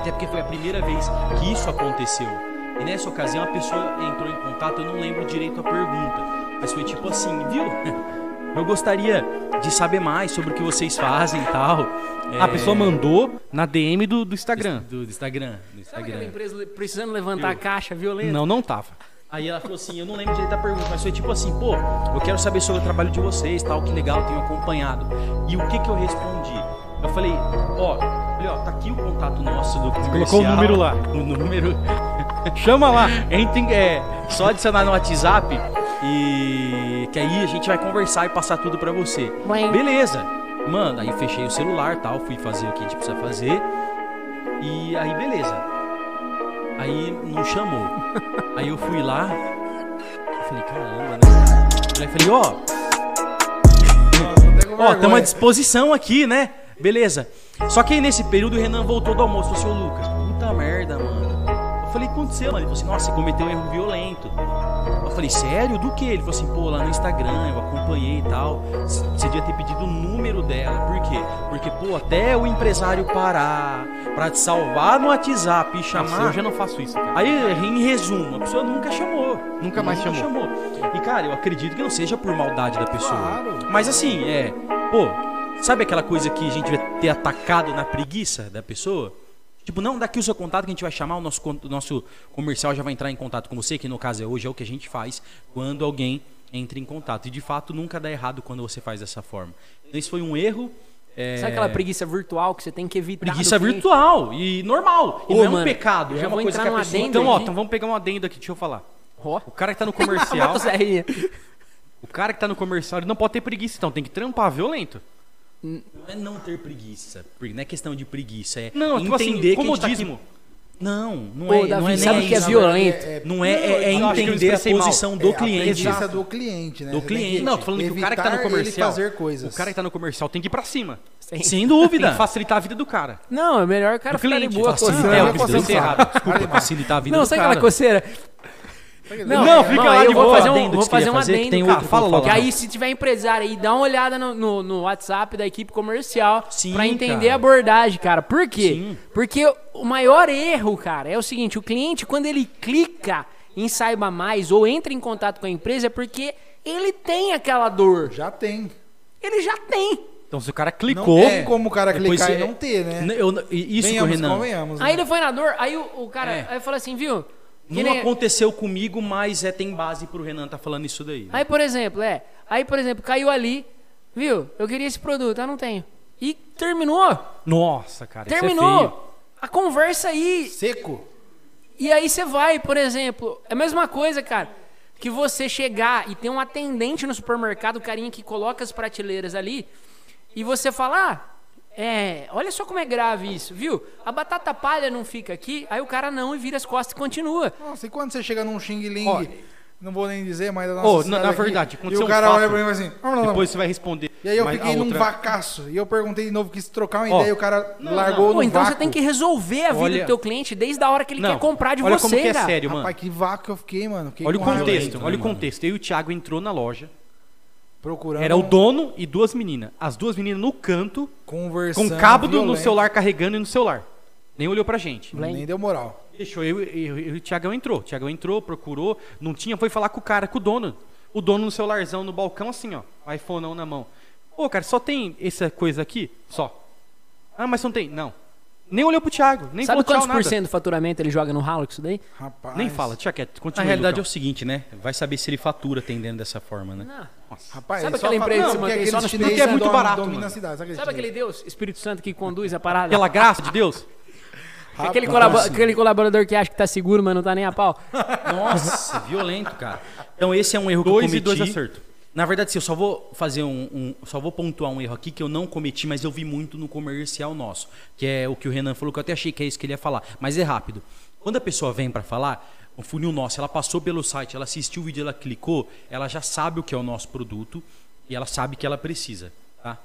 até porque foi a primeira vez que isso aconteceu. E nessa ocasião a pessoa entrou em contato, eu não lembro direito a pergunta, mas foi tipo assim, viu? Eu gostaria de saber mais sobre o que vocês fazem e tal. A É, pessoa mandou na DM do, do Instagram. do, do Instagram, do Sabe Instagram. aquela empresa precisando levantar a caixa violenta? Não, não tava. Aí ela falou assim, eu não lembro direito da pergunta, mas foi tipo assim, pô, eu quero saber sobre o trabalho de vocês, tal, que legal, tenho acompanhado. E o que que eu respondi? Eu falei, ó, falei, ó, tá aqui o contato nosso do comercial. colocou o número lá. O número. Chama lá. Entre, é, só adicionar no WhatsApp e que aí a gente vai conversar e passar tudo pra você. Bem. Beleza. Mano, aí fechei o celular, tal, fui fazer o que a gente precisa fazer. E aí beleza. Aí não chamou. Aí eu fui lá. Eu falei, caramba, né? Aí eu falei, ó, com Ó, vergonha. estamos à disposição aqui, né? Beleza. Só que aí nesse período o Renan voltou do almoço. Falou assim, Lucas, puta merda, mano. Eu falei, o que aconteceu, mano? Ele falou assim, nossa, você cometeu um erro violento. Eu falei, sério? Do que? Ele falou assim, pô, lá no Instagram, eu acompanhei e tal. Você devia ter pedido o número dela. Por quê? Porque, pô, até o empresário parar pra te salvar no WhatsApp e Nossa, chamar. eu já não faço isso, cara. Aí, em resumo, a pessoa nunca chamou. Nunca mais chamou. E, cara, eu acredito que não seja por maldade da pessoa. Claro. Mas assim, é. Pô, sabe aquela coisa que a gente vai ter atacado na preguiça da pessoa? Tipo, não, daqui o seu contato que a gente vai chamar, o nosso, o nosso comercial já vai entrar em contato com você, que no caso é hoje, é o que a gente faz quando alguém entra em contato. E de fato nunca dá errado quando você faz dessa forma. Então, isso foi um erro. é, Sabe aquela preguiça virtual que você tem que evitar? preguiça virtual e normal. E Ô, não é um pecado. eu É já uma coisa entrar que a pessoa. adendo Então, ó, então vamos pegar um adendo aqui, deixa eu falar. Ó. O cara que tá no comercial, Zé o cara que tá no comercial, ele não pode ter preguiça, então tem que trampar violento. Não é não ter preguiça. Não é questão de preguiça. É Não, tipo assim, entender que a gente tá comodismo. aqui- Não, não Pô, é, Davi, não é sabe nem que é violento? Não é, é, é que entender a expressei mal. posição do É, cliente. A preguiça do cliente, né? Do tem cliente. que Não, tô falando que o cara que tá no comercial. fazer coisas. O cara que tá no comercial tem que ir pra cima. Sem Tem dúvida. que facilitar a vida do cara. Não, é melhor o cara Do ficar de cliente, boa Facilitar coçando. é eu que errado. Desculpa, facilitar a vida Não, do sabe cara. aquela coceira? Não, Não, fica não, lá aí de eu vou boa. fazer um, vou fazer um fazer, que adendo, tem cara. outro, fala logo. Que aí, se tiver empresário aí, dá uma olhada no, no, no WhatsApp da equipe comercial Sim, pra entender cara. a abordagem, cara. Por quê? Sim. Porque o maior erro, cara, é o seguinte: o cliente, quando ele clica em saiba mais ou entra em contato com a empresa, é porque ele tem aquela dor. Já tem. Ele já tem. Então se o cara Não clicou, tem como o cara clicar e não ter, né? Eu- isso, Venhamos, Renan, né? Aí ele foi na dor, aí o, o cara É. aí falou assim, viu? Não nem- aconteceu comigo, mas é, tem base pro Renan tá falando isso daí. Aí, por exemplo, é. Aí, por exemplo, caiu ali, viu? Eu queria esse produto, eu não tenho. E terminou. nossa, cara, isso é feio. Terminou. A conversa aí. Seco. E aí você vai, por exemplo, é a mesma coisa, cara, que você chegar e ter um atendente no supermercado, o carinha que coloca as prateleiras ali, e você falar, ah, é, olha só como é grave isso, viu? A batata palha não fica aqui, aí o cara não e vira as costas e continua. Nossa, e quando você chega num Xing Ling, Ó, não vou nem dizer, mas da nossa Ô, na- na aqui, verdade, e o um cara fato. olha pra mim e fala assim, "Ah, não, não." Depois você vai responder. e aí eu a fiquei num outra- vacaço, e eu perguntei de novo, quis trocar uma Ó, ideia, e o cara largou Pô, no então vácuo. você tem que resolver a vida Olha- do teu cliente desde a hora que ele Não, quer comprar de olha você, como que é cara. sério, mano. Rapaz, que vácuo que eu fiquei, mano. Fiquei Olha o contexto, olha o né, contexto. Eu e o Thiago entrou na loja. Procurando, Era o dono e duas meninas. As duas meninas no canto, conversando, com cabo do- no violento. celular carregando e no celular. Nem olhou pra gente. Nem deu moral. Deixou eu, eu, eu e o Thiagão entrou. O Thiagão entrou, procurou, não tinha, foi falar com o cara, com o dono. O dono no celularzão no balcão, assim, ó. iPhone na mão. Pô, cara, só tem essa coisa aqui? Só. Ah, mas não tem? Não. Nem olhou pro Thiago, nem Sabe quantos por cento do faturamento ele joga no ralo com isso daí? Rapaz. Nem fala, deixa quieto. Na Continua. realidade é o seguinte, né? Vai saber se ele fatura atendendo dessa forma, né? Não. Rapaz, Sabe aquela empresa que se mantém só no chineses Porque é muito barato, mano. cidade, sabe aquele Sabe aquele Deus, Espírito Santo que conduz a parada? Pela graça de Deus. Aquele, assim. aquele colaborador que acha que tá seguro, mas não tá nem a pau. Nossa, violento, cara. Então esse é um erro que Dois eu e dois cometi. Na verdade, sim, eu só vou fazer um, um- só vou pontuar um erro aqui que eu não cometi, mas eu vi muito no comercial nosso, que é o que o Renan falou, que eu até achei que é isso que ele ia falar, mas é rápido. Quando a pessoa vem para falar, o funil nosso, ela passou pelo site, ela assistiu o vídeo, ela clicou, ela já sabe o que é o nosso produto e ela sabe que ela precisa, tá?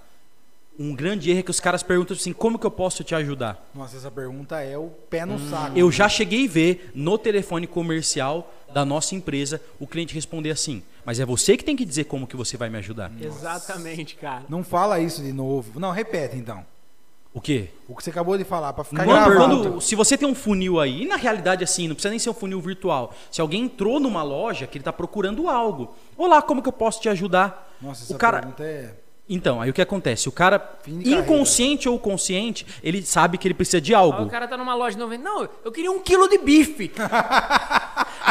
Um grande erro é que os caras perguntam assim, como que eu posso te ajudar? Nossa, essa pergunta é o pé no saco. Hum, Eu já cheguei a ver no telefone comercial da nossa empresa o cliente responder assim, mas é você que tem que dizer como que você vai me ajudar. Exatamente, cara. Não fala isso de novo. Não, repete então. O quê? O que você acabou de falar, pra ficar gravado. quando- se você tem um funil aí, e na realidade assim, não precisa nem ser um funil virtual. Se alguém entrou numa loja que ele está procurando algo, olá, como que eu posso te ajudar? Nossa, essa o cara, pergunta é... então, aí o que acontece? O cara, inconsciente ou consciente, ele sabe que ele precisa de Aí algo. o cara tá numa loja de 90. Não, eu queria um quilo de bife.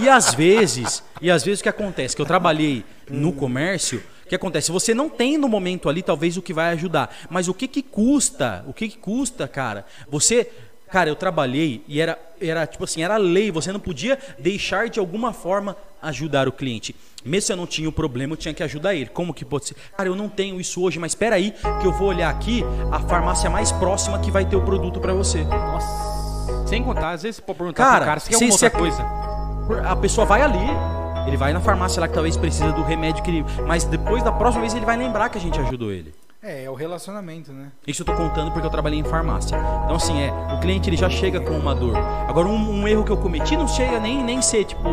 E às vezes, e às vezes o que acontece? Que eu trabalhei no comércio, o que acontece? Você não tem no momento ali talvez o que vai ajudar, mas o que que custa? O que que custa, cara? Você, cara, eu trabalhei e era era tipo assim, era lei, você não podia deixar de alguma forma ajudar o cliente. Mesmo se eu não tinha o problema, eu tinha que ajudar ele. Como que pode ser? Cara, eu não tenho isso hoje, mas espera aí que eu vou olhar aqui a farmácia mais próxima que vai ter o produto para você. Nossa. Sem contar, às vezes você pode perguntar Cara, pro cara se quer alguma outra coisa. A pessoa vai ali, ele vai na farmácia lá que talvez precisa do remédio que ele. Mas depois da próxima vez ele vai lembrar que a gente ajudou ele. É, é o relacionamento, né? Isso eu tô contando porque eu trabalhei em farmácia. Então, assim, é, o cliente ele já chega com uma dor. Agora, um, um erro que eu cometi não chega nem, nem ser, tipo,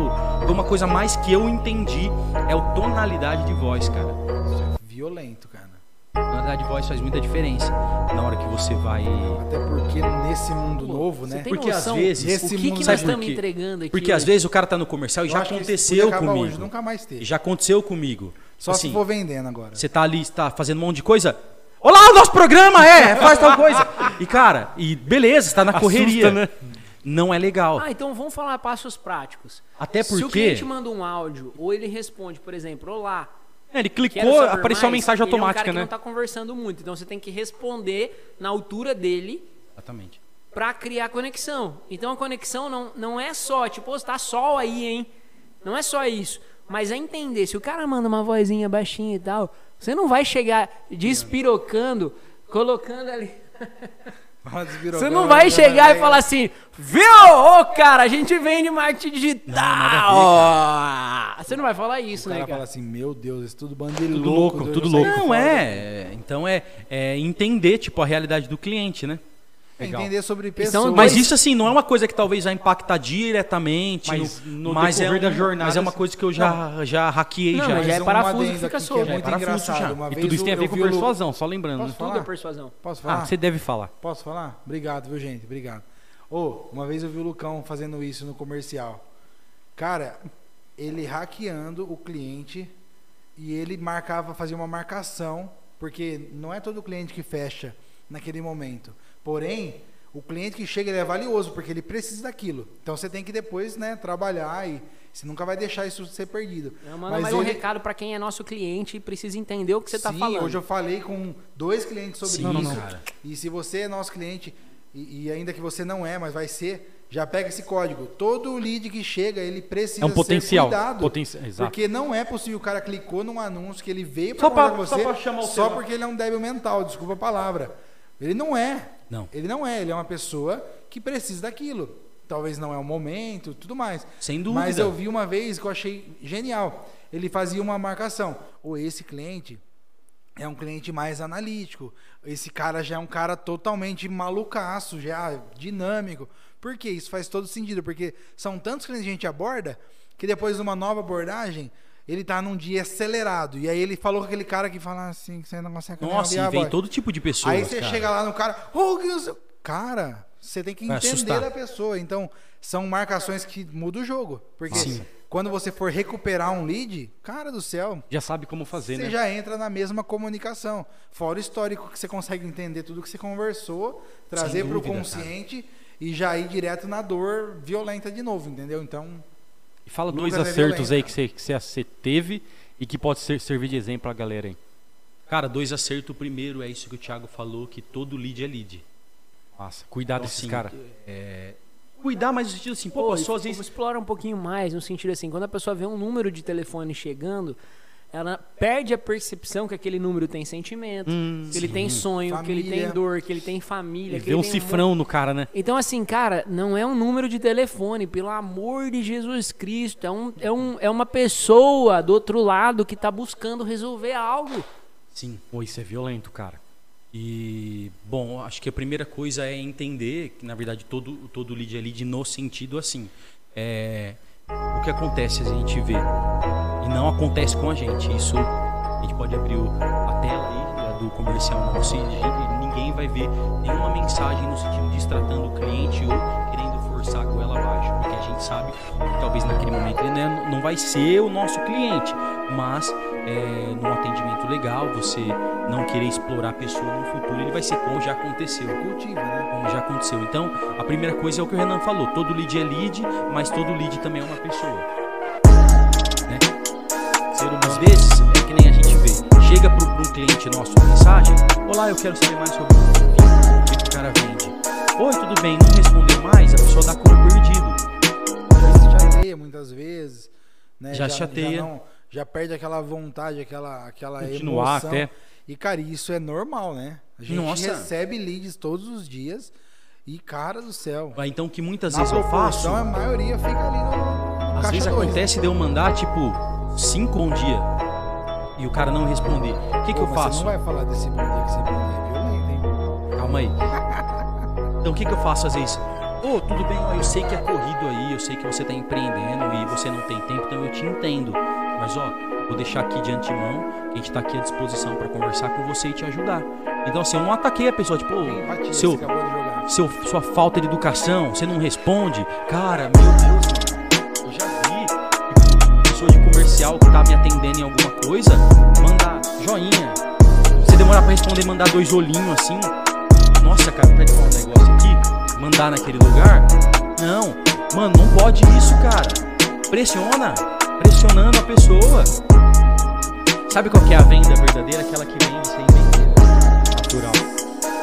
uma coisa mais que eu entendi é o tonalidade de voz, cara. Isso é violento, cara. Tonalidade de voz faz muita diferença na hora que você vai. Até porque nesse mundo novo, Você né? tem Porque às vezes- Nesse o que, que mundo- nós Sabe por estamos entregando aqui? Porque às vezes o cara tá no comercial e Eu já que aconteceu comigo. Hoje, nunca mais teve. Já aconteceu comigo. Só assim, se for vendendo agora. Você tá ali, está fazendo um monte de coisa. Olá, o nosso programa é, faz tal coisa. E cara, e beleza, está na correria. né? Não é legal. Ah, então vamos falar passos práticos. Até Se o porque cliente manda um áudio ou ele responde, por exemplo, olá, É, ele clicou, apareceu uma mais", mensagem ele é um automática, cara que né? não tá conversando muito, então você tem que responder na altura dele Exatamente. pra criar conexão. Então a conexão não, não é só, tipo, "Ô, tá sol aí, hein? Não é só isso. Mas é entender, se o cara manda uma vozinha baixinha e tal, você não vai chegar despirocando, colocando ali. Você não vai chegar e falar assim, viu? Ô, cara, a gente vende marketing digital. Você não vai falar isso, O cara né, fala cara? assim, meu Deus, isso tudo bando de Tudo louco. Deus tudo louco. o Não fala. é. Então é, é entender tipo a realidade do cliente, né? Legal. entender sobre pessoas. Mas Dois- isso assim não é uma coisa que talvez vai impactar diretamente, Mas no, no mas, é um- da jornada, mas é uma coisa que eu já já hackeei Não, já. mas já é parafuso que fica solto. É muito É parafuso engraçado. já. Uma E tudo isso tem a ver com persuasão, só lembrando. Posso né? falar? Tudo é persuasão. Posso falar? Ah, você deve falar. Posso falar? Obrigado, viu, gente? Obrigado. Ô, uma vez eu vi o Lucão fazendo isso no comercial. Cara, ele hackeando o cliente e ele marcava, fazia uma marcação, porque não é todo cliente que fecha naquele momento. Porém, o cliente que chega ele é valioso, porque ele precisa daquilo. Então você tem que depois, né, trabalhar e você nunca vai deixar isso ser perdido. Eu mando Mas mais um ele- recado pra quem é nosso cliente e precisa entender o que você tá Sim, falando. hoje eu falei com dois clientes sobre Sim, isso. não, não, cara. E se você é nosso cliente, e, e ainda que você não é, mas vai ser, já pega esse código. Todo lead que chega, ele precisa É um potencial. ser cuidado. Potenci- exato. Porque não é possível o cara clicou num anúncio que ele veio Só pra- falar com só você pra chamar o só seu- porque ele é um débil mental, desculpa a palavra. Ele não é. Não. Ele não é, ele é uma pessoa que precisa daquilo. Talvez não é o momento, tudo mais. Sem dúvida. Mas eu vi uma vez que eu achei genial. Ele fazia uma marcação. Ou esse cliente é um cliente mais analítico. Esse cara já é um cara totalmente malucaço, já dinâmico. Por quê? Isso faz todo sentido, porque são tantos clientes que a gente aborda que depois de uma nova abordagem, ele tá num dia acelerado. E aí ele falou com aquele cara que fala assim, que você não consegue Nossa, e vem todo tipo de pessoas, Aí você cara. chega lá no cara, "Ô, que não sei-" cara, você tem que entender a pessoa. Então, são marcações que mudam o jogo. Porque Sim. quando você for recuperar um lead, cara do céu, Já sabe como fazer, você né? já entra na mesma comunicação. Fora o histórico que você consegue entender tudo que você conversou, trazer para o consciente e já ir direto na dor violenta de novo, entendeu? Então, E fala Lucas dois acertos aí que você, que você- você teve e que pode ser- servir de exemplo pra galera aí. Cara, dois acertos. O primeiro é isso que o Thiago falou, que todo lead é lead. Massa. Cuidar desses Assim, caras. é, cuidar, mas no sentido assim, pô, Pô, a pessoa às vezes. explora um pouquinho mais, no sentido assim, quando a pessoa vê um número de telefone chegando, ela perde a percepção que aquele número tem sentimento, Hum, que ele tem sonho, que ele tem Família. dor, que ele tem família, E que vê ele um tem cifrão no cara, né? Então, assim, cara, não é um número de telefone, pelo amor de Jesus Cristo. É, um, é, um, é uma pessoa do outro lado que tá buscando resolver algo. Sim. Pô, isso é violento, cara. E, bom, acho que a primeira coisa é entender que, na verdade, todo, todo lead é lead no sentido assim. É, o que acontece a gente vê e não acontece com a gente. Isso a gente pode abrir a tela aí a do comercial nosso e ninguém vai ver nenhuma mensagem no sentido de tratando o cliente ou querendo forçar a goela abaixo, porque a gente sabe que talvez naquele momento ele né, não vai ser o nosso cliente, mas é, num atendimento legal, você não querer explorar a pessoa no futuro, ele vai ser como já aconteceu Cultiva, né? como já aconteceu. Então, a primeira coisa é o que o Renan falou: todo lead é lead, mas todo lead também é uma pessoa. Né? Às vezes, é que nem a gente vê: chega para um cliente nosso mensagem, Olá, eu quero saber mais sobre o que o cara vende? Oi, tudo bem? Não respondeu mais, a pessoa dá como perdido. Já se chateia muitas vezes. Né? Já chateia. Já, não- já perde aquela vontade, aquela, aquela Continuar emoção. até. E, cara, isso é normal, né? A gente Nossa. recebe leads todos os dias e, cara do céu. Ah, Então, o que muitas Na vezes eu faço, a maioria fica ali no, às vezes dois. acontece de eu mandar tipo cinco bom dia e o cara não responder. O que, que Pô, eu mas faço? Você não vai falar desse bom dia, que esse bom dia é violento, hein? Calma aí. Então o que, que eu faço às vezes? Ô, tudo bem, eu sei que é corrido aí, eu sei que você tá empreendendo e você não tem tempo, então eu te entendo. Mas ó, vou deixar aqui de antemão que a gente tá aqui à disposição para conversar com você e te ajudar. Então assim, eu não ataquei a pessoa, tipo, seu, seu, sua falta de educação, você não responde. Cara, meu Deus, eu já vi pessoa de comercial que tá me atendendo em alguma coisa, mandar joinha. Você demorar pra responder, mandar dois olhinhos assim. Nossa, cara, pra mandar naquele lugar. Não, mano, não pode isso, cara. Pressiona, pressionando a pessoa. Sabe qual que é a venda verdadeira? Aquela que vende sem vender. Natural.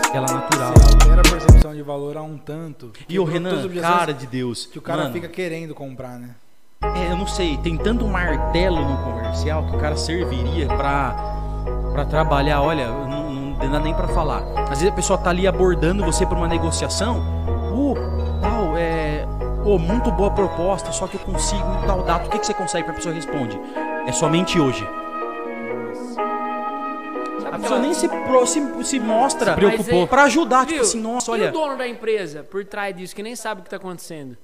Aquela natural. Você altera a percepção de valor a um tanto. E o Renan, cara de Deus. Que o cara mano, fica querendo comprar, né? É, eu não sei, tem tanto martelo no comercial que o cara serviria pra, pra trabalhar. Olha, não, não dá nem pra falar. Às vezes a pessoa tá ali abordando você pra uma negociação. Uh, tal, é. Pô, muito boa proposta, só que eu consigo em tal data. O que, que você consegue pra pessoa responde? É somente hoje. A pessoa nem se, pro- se, se mostra Se preocupou. É- pra ajudar. Tipo Viu? assim, nossa, E olha. o dono da empresa, por trás disso, que nem sabe o que tá acontecendo?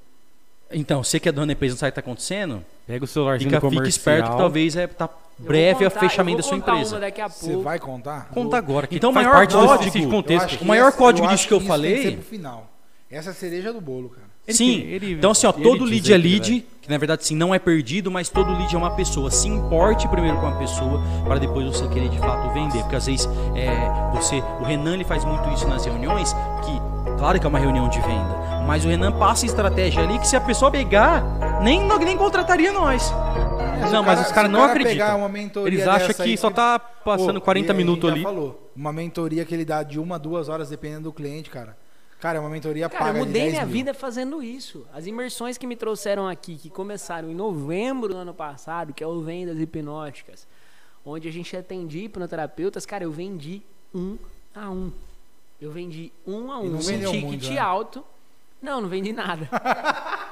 Então, você que é dono da empresa não sabe o que tá acontecendo? Pega o celularzinho Fica, comercial. fica esperto que talvez é, tá breve o contar- fechamento eu da sua empresa. Uma daqui a Você vai contar? Conta agora. Que Então, o maior parte desse- código. contexto. O maior código disso que eu falei- final. Essa é a cereja do bolo, cara. Ele Sim. que- ele- então, assim, ó, todo lead é lead, velho. que na verdade, sim, não é perdido, mas todo lead é uma pessoa. Se importe primeiro com a pessoa, para depois você querer de fato vender. Porque às vezes, é, você, o Renan ele faz muito isso nas reuniões, que, claro que é uma reunião de venda, mas o Renan passa estratégia ali que se a pessoa pegar, nem, nem contrataria nós. Se Não, o mas cara- os caras o não cara acreditam. pegar uma mentoria Eles acham que aí só tá passando Pô, 40 e a minutos ali. Já falou. Uma mentoria que ele dá de uma, duas horas, dependendo do cliente, cara. Cara, é uma mentoria Cara, eu paga de mudei 10 minha mil. vida fazendo isso. As imersões que me trouxeram aqui, que começaram em novembro do ano passado, que é o Vendas Hipnóticas, onde a gente atendia hipnoterapeutas, cara, eu vendi um a um. Eu vendi um a um, não um ticket muito, né? alto. Não, não vendi nada.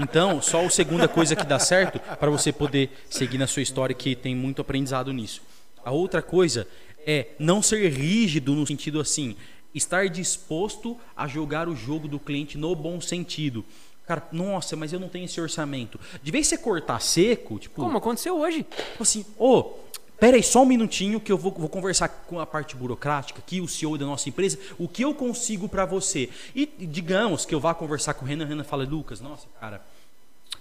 Então, só a segunda coisa que dá certo para você poder seguir na sua história que tem muito aprendizado nisso. A outra coisa é não ser rígido no sentido assim, estar disposto a jogar o jogo do cliente no bom sentido. Cara, nossa, mas eu não tenho esse orçamento. De vez em você cortar seco, tipo, Como aconteceu hoje? Tipo assim, ô, pera aí só um minutinho que eu vou, vou conversar com a parte burocrática aqui, o CEO da nossa empresa, o que eu consigo pra você. E digamos que eu vá conversar com o Renan, o Renan fala, Lucas, nossa, cara,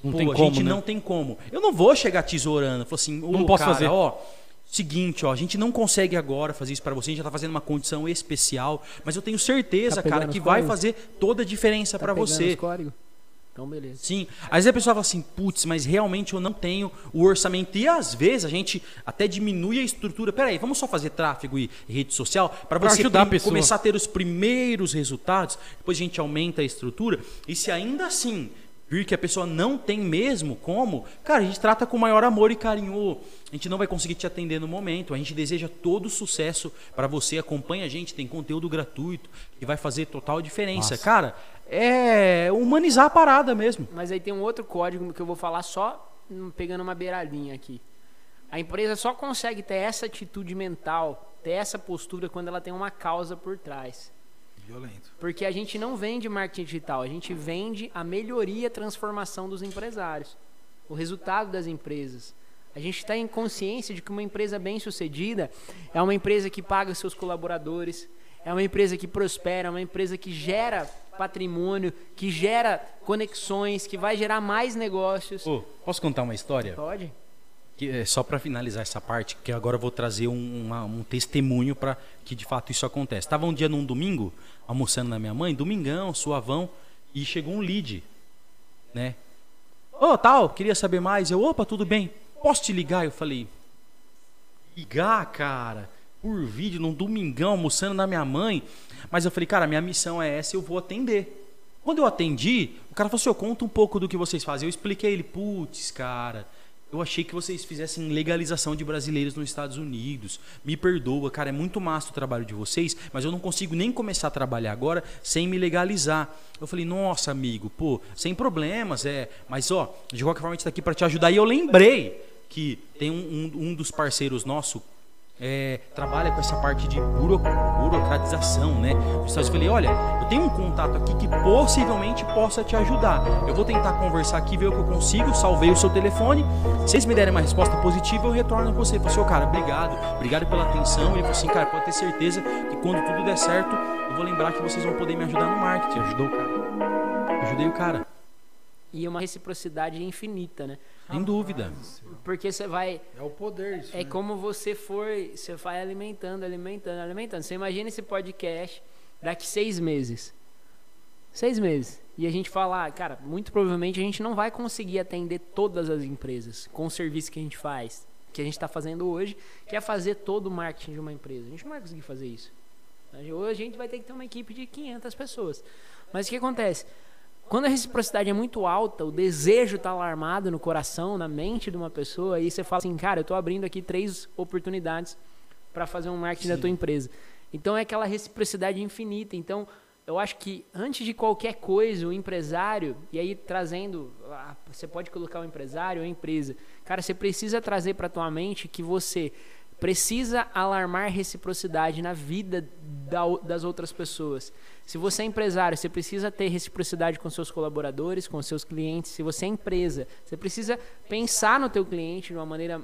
Não pô, tem a como, gente né? não tem como. Eu não vou chegar tesourando, falar assim, Não posso cara, fazer. ó, seguinte, ó, a gente não consegue agora fazer isso pra você, a gente já tá fazendo uma condição especial, mas eu tenho certeza, Tá cara, que vai fazer toda a diferença Tá pra pegando você. os códigos? Então, beleza. Sim. Às vezes a pessoa fala assim, putz, mas realmente eu não tenho o orçamento. E às vezes a gente até diminui a estrutura. Peraí, vamos só fazer tráfego e rede social para Pra você ajudar a pessoa. começar a ter os primeiros resultados. Depois a gente aumenta a estrutura. E se ainda assim vir que a pessoa não tem mesmo como, cara, a gente trata com o maior amor e carinho. A gente não vai conseguir te atender no momento. A gente deseja todo sucesso para você. Acompanha a gente, tem conteúdo gratuito que vai fazer total diferença. Nossa. Cara, é humanizar a parada mesmo. Mas aí tem um outro código que eu vou falar só hum, pegando uma beiradinha aqui. A empresa só consegue ter essa atitude mental, ter essa postura quando ela tem uma causa por trás. Violento. Porque a gente não vende marketing digital, a gente vende a melhoria e a transformação dos empresários, o resultado das empresas. A gente está em consciência de que uma empresa bem sucedida é uma empresa que paga seus colaboradores, é uma empresa que prospera, é uma empresa que gera patrimônio, que gera conexões, que vai gerar mais negócios. Ô, posso contar uma história? Pode? É só para finalizar essa parte, que agora eu vou trazer um, uma- um testemunho para que de fato isso acontece. Estava um dia num domingo, almoçando na minha mãe, domingão, suavão, e chegou um lead, né? Ô, tal, queria saber mais. Eu, opa, tudo bem. Posso te ligar? Eu falei, ligar, cara, por vídeo, num domingão, almoçando na minha mãe. Mas eu falei, cara, minha missão é essa, eu vou atender. Quando eu atendi, o cara falou assim, eu conta um pouco do que vocês fazem. Eu expliquei ele, putz, cara, eu achei que vocês fizessem legalização de brasileiros nos Estados Unidos. Me perdoa, cara, é muito massa o trabalho de vocês, mas eu não consigo nem começar a trabalhar agora sem me legalizar. Eu falei, nossa, amigo, pô, sem problemas, é. Mas ó, de qualquer forma a gente tá aqui para te ajudar. E eu lembrei que tem um, um, um dos parceiros nosso é, trabalha com essa parte de buro, burocratização, né? Eu falei, olha, eu tenho um contato aqui que possivelmente possa te ajudar. Eu vou tentar conversar aqui, ver o que eu consigo. Salvei o seu telefone. Se vocês me derem uma resposta positiva, eu retorno com você. Falei, ô cara, obrigado, obrigado pela atenção. E ele falou assim, cara, pode ter certeza que quando tudo der certo, eu vou lembrar que vocês vão poder me ajudar no marketing. Ajudou o cara. Ajudei o cara, E uma reciprocidade infinita, né? Sem dúvida. Porque você vai É o poder isso. É né? como você for, você vai alimentando, alimentando, alimentando. Você imagina esse podcast daqui seis meses. Seis meses. E a gente falar, cara, muito provavelmente a gente não vai conseguir atender todas as empresas com o serviço que a gente faz, que a gente está fazendo hoje, que é fazer todo o marketing de uma empresa. A gente não vai conseguir fazer isso. Hoje a gente vai ter que ter uma equipe de 500 pessoas. Mas o que acontece? Quando a reciprocidade é muito alta, o desejo está alarmado no coração, na mente de uma pessoa, aí você fala assim, cara, eu estou abrindo aqui três oportunidades para fazer um marketing da tua empresa. Então é aquela reciprocidade infinita. Então eu acho que antes de qualquer coisa, o empresário, e aí trazendo, você pode colocar o empresário ou a empresa, cara, você precisa trazer para tua mente que você precisa alarmar reciprocidade na vida da o- das outras pessoas. Se você é empresário, você precisa ter reciprocidade com seus colaboradores, com seus clientes. Se você é empresa, você precisa pensar no teu cliente de uma maneira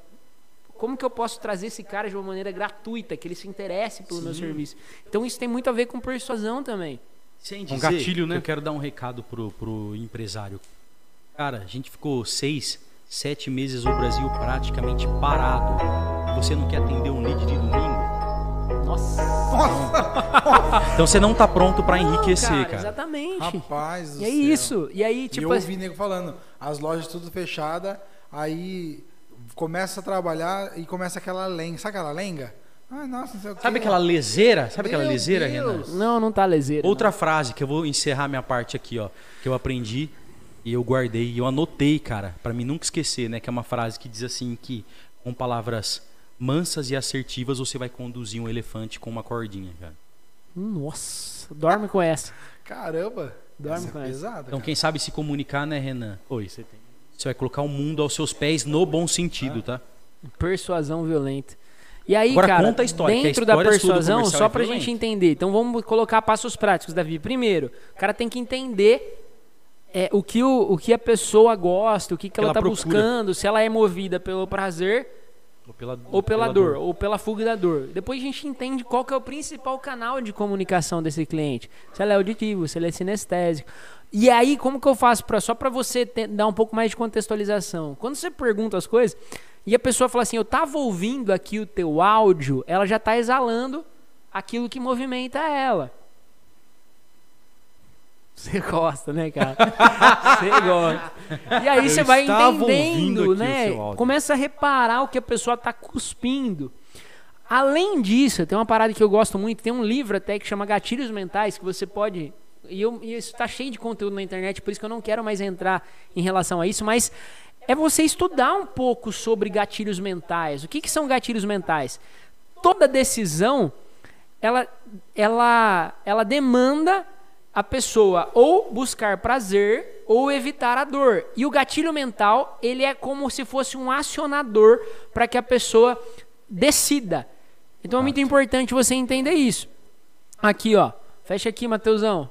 como que eu posso trazer esse cara de uma maneira gratuita, que ele se interesse pelo meu serviço. Então isso tem muito a ver com persuasão também. Sem Um dizer gatilho, que né? Eu quero dar um recado pro, pro empresário. Cara, a gente ficou seis, sete meses no Brasil praticamente parado. E você não quer atender um lead de domingo? Nossa, Então você não tá pronto pra enriquecer, cara, cara. exatamente. Rapaz do E é céu. isso. E aí, E tipo eu assim, ouvi nego falando, as lojas tudo fechada, aí começa a trabalhar e começa aquela lenga. Sabe aquela lenga? Ah, nossa, não sei o Sabe aquela leseira? Sabe aquela Meu leseira, Deus. Renan? não, não tá leseira. Outra frase que eu vou encerrar minha parte aqui, ó, que eu aprendi e eu guardei e eu anotei, cara, pra mim nunca esquecer, né, que é uma frase que diz assim que com palavras mansas e assertivas você vai conduzir um elefante com uma cordinha, cara. Nossa, dorme com essa. Caramba. Dorme essa com é essa. pesada, Então cara. quem sabe se comunicar, né, Renan? Oi, você tem. Você vai colocar o mundo aos seus pés no bom sentido, tá? Persuasão violenta. E aí, Agora cara, conta a história, a dentro da história sua do persuasão, só é pra violenta. gente entender. Então vamos colocar passos práticos, Davi. Primeiro, o cara tem que entender é, o, que o, o que a pessoa gosta, o que, que ela ela tá procura. buscando, se ela é movida pelo prazer Ou pela, ou pela, dor, ou pela fuga da dor. Depois a gente entende qual que é o principal canal de comunicação desse cliente. Se ele é auditivo, se ele é sinestésico. E aí, como que eu faço pra, só para você ter- dar um pouco mais de contextualização? Quando você pergunta as coisas e a pessoa fala assim, eu tava ouvindo aqui o teu áudio, ela já tá exalando aquilo que movimenta ela. Você gosta, né, cara? Você gosta. E aí você vai entendendo, né? Começa a reparar o que a pessoa tá cuspindo. Além disso, tem uma parada que eu gosto muito, tem um livro até que chama Gatilhos Mentais, que você pode. E, eu, e isso tá cheio de conteúdo na internet, por isso que eu não quero mais entrar em relação a isso, mas é você estudar um pouco sobre gatilhos mentais. O que, que são gatilhos mentais? Toda decisão ela, ela, ela demanda a pessoa ou buscar prazer ou evitar a dor. E o gatilho mental, ele é como se fosse um acionador para que a pessoa decida. Então é muito importante você entender isso. Aqui, ó. Fecha aqui, Mateusão.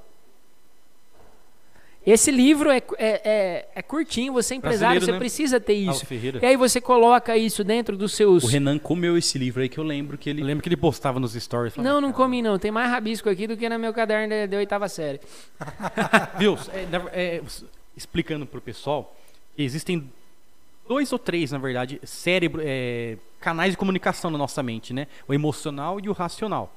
Esse livro é, é, é, é curtinho, você é empresário, você né? precisa ter Ah, isso. E aí você coloca isso dentro dos seus. O Renan comeu esse livro aí que eu lembro que ele. Eu lembro que ele postava nos stories. falava, Não, não comi não. Tem mais rabisco aqui do que no meu caderno de, de oitava série. Viu? É, é, explicando pro pessoal, existem dois ou três, na verdade, cérebro, é, canais de comunicação na nossa mente, né? O emocional e o racional.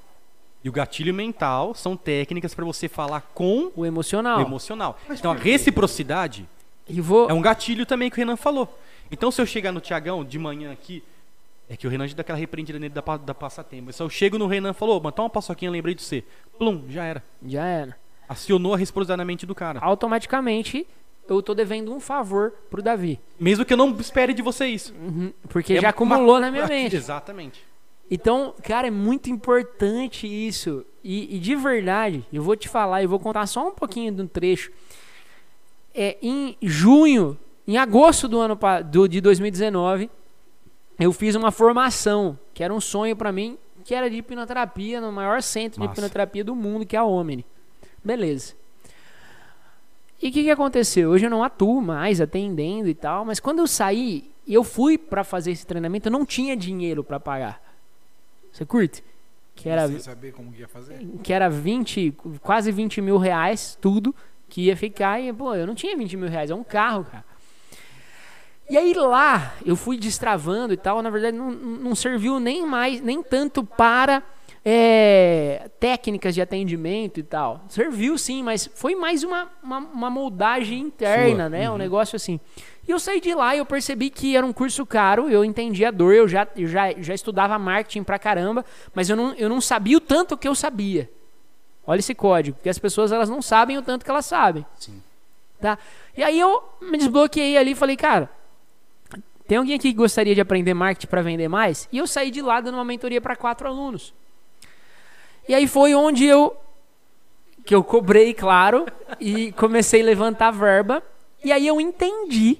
E o gatilho mental são técnicas para você falar com O emocional. o emocional. Então a reciprocidade E vou. é um gatilho também que o Renan falou. Então se eu chegar no Tiagão de manhã aqui, é que o Renan já dá aquela repreendida nele da, da passatempo. Se eu chego no Renan e falou, mano, toma uma paçoquinha, lembrei de você. Plum, já era. Já era. Acionou a reciprocidade na mente do cara. Automaticamente, eu tô devendo um favor pro Davi. Mesmo que eu não espere de você isso. Uhum, Porque É já uma- acumulou na minha mente. Exatamente. Então, cara, é muito importante isso. E, e de verdade, eu vou te falar, eu vou contar só um pouquinho de um trecho. É, em junho, em agosto do ano do, de 2019, eu fiz uma formação, que era um sonho pra mim, que era de hipnoterapia no maior centro de Massa. hipnoterapia do mundo, que é a Omni. Beleza. E o que, que aconteceu? Hoje eu não atuo mais atendendo e tal, mas quando eu saí e eu fui pra fazer esse treinamento, eu não tinha dinheiro pra pagar. Você curte? Que era, Sem saber como que ia fazer. que era 20, quase 20 mil reais, tudo, que ia ficar. E, pô, eu não tinha 20 mil reais, é um carro, cara. E aí lá, eu fui destravando e tal, na verdade não, não serviu nem mais, nem tanto para é, técnicas de atendimento e tal. Serviu sim, mas foi mais uma, uma, uma moldagem interna, Sua, né? Um negócio assim. E eu saí de lá e eu percebi que era um curso caro, eu entendi a dor, eu já, eu já, já estudava marketing pra caramba, mas eu não, eu não sabia o tanto que eu sabia. Olha esse código, porque as pessoas elas não sabem o tanto que elas sabem. Sim. Tá? E aí eu me desbloqueei ali e falei, cara, tem alguém aqui que gostaria de aprender marketing para vender mais? E eu saí de lá dando uma mentoria para quatro alunos. E aí foi onde eu que eu cobrei, claro, e comecei a levantar verba. E aí eu entendi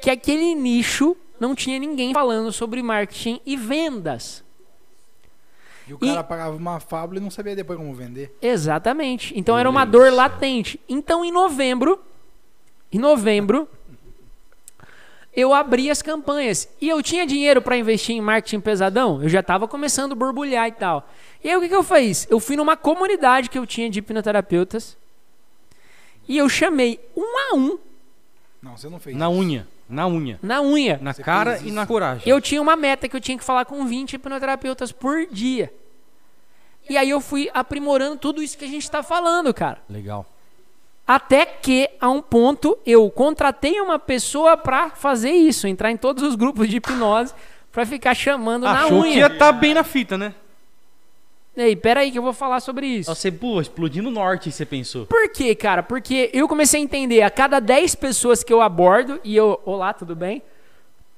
que aquele nicho não tinha ninguém falando sobre marketing e vendas. E o E- cara pagava uma fábula e não sabia depois como vender. Exatamente. Então era uma dor latente. Então em novembro, em novembro, eu abri as campanhas e eu tinha dinheiro para investir em marketing pesadão. Eu já estava começando a borbulhar e tal. E aí o que, que eu fiz? Eu fui numa comunidade que eu tinha de hipnoterapeutas e eu chamei um a um Não, você não fez Na isso. unha. Na unha. na unha. Na Você cara e na coragem. Eu tinha uma meta que eu tinha que falar com 20 hipnoterapeutas por dia. E aí eu fui aprimorando tudo isso que a gente está falando, cara. Legal. Até que, a um ponto, eu contratei uma pessoa pra fazer isso, entrar em todos os grupos de hipnose, pra ficar chamando Achou na que unha. ia estar bem na fita, né? Ei, pera aí que eu vou falar sobre isso. Você, pô, explodindo o norte, você pensou. Por quê, cara? Porque eu comecei a entender, a cada 10 pessoas que eu abordo, e eu, olá, tudo bem?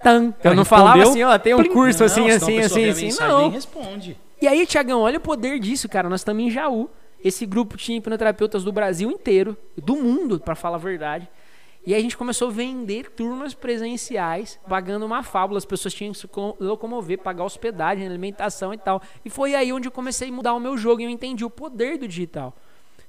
Tan. Eu não falava respondeu? assim, ó, tem um Plim. curso assim, Não, assim, assim, assim. mensagem Não. nem responde. E aí, Tiagão, olha o poder disso, cara. Nós estamos em Jaú. Esse grupo tinha hipnoterapeutas do Brasil inteiro, do mundo, pra falar a verdade. E a gente começou a vender turmas presenciais, pagando uma fábula. As pessoas tinham que se co- locomover, pagar hospedagem, alimentação e tal. E foi aí onde eu comecei a mudar o meu jogo e eu entendi o poder do digital.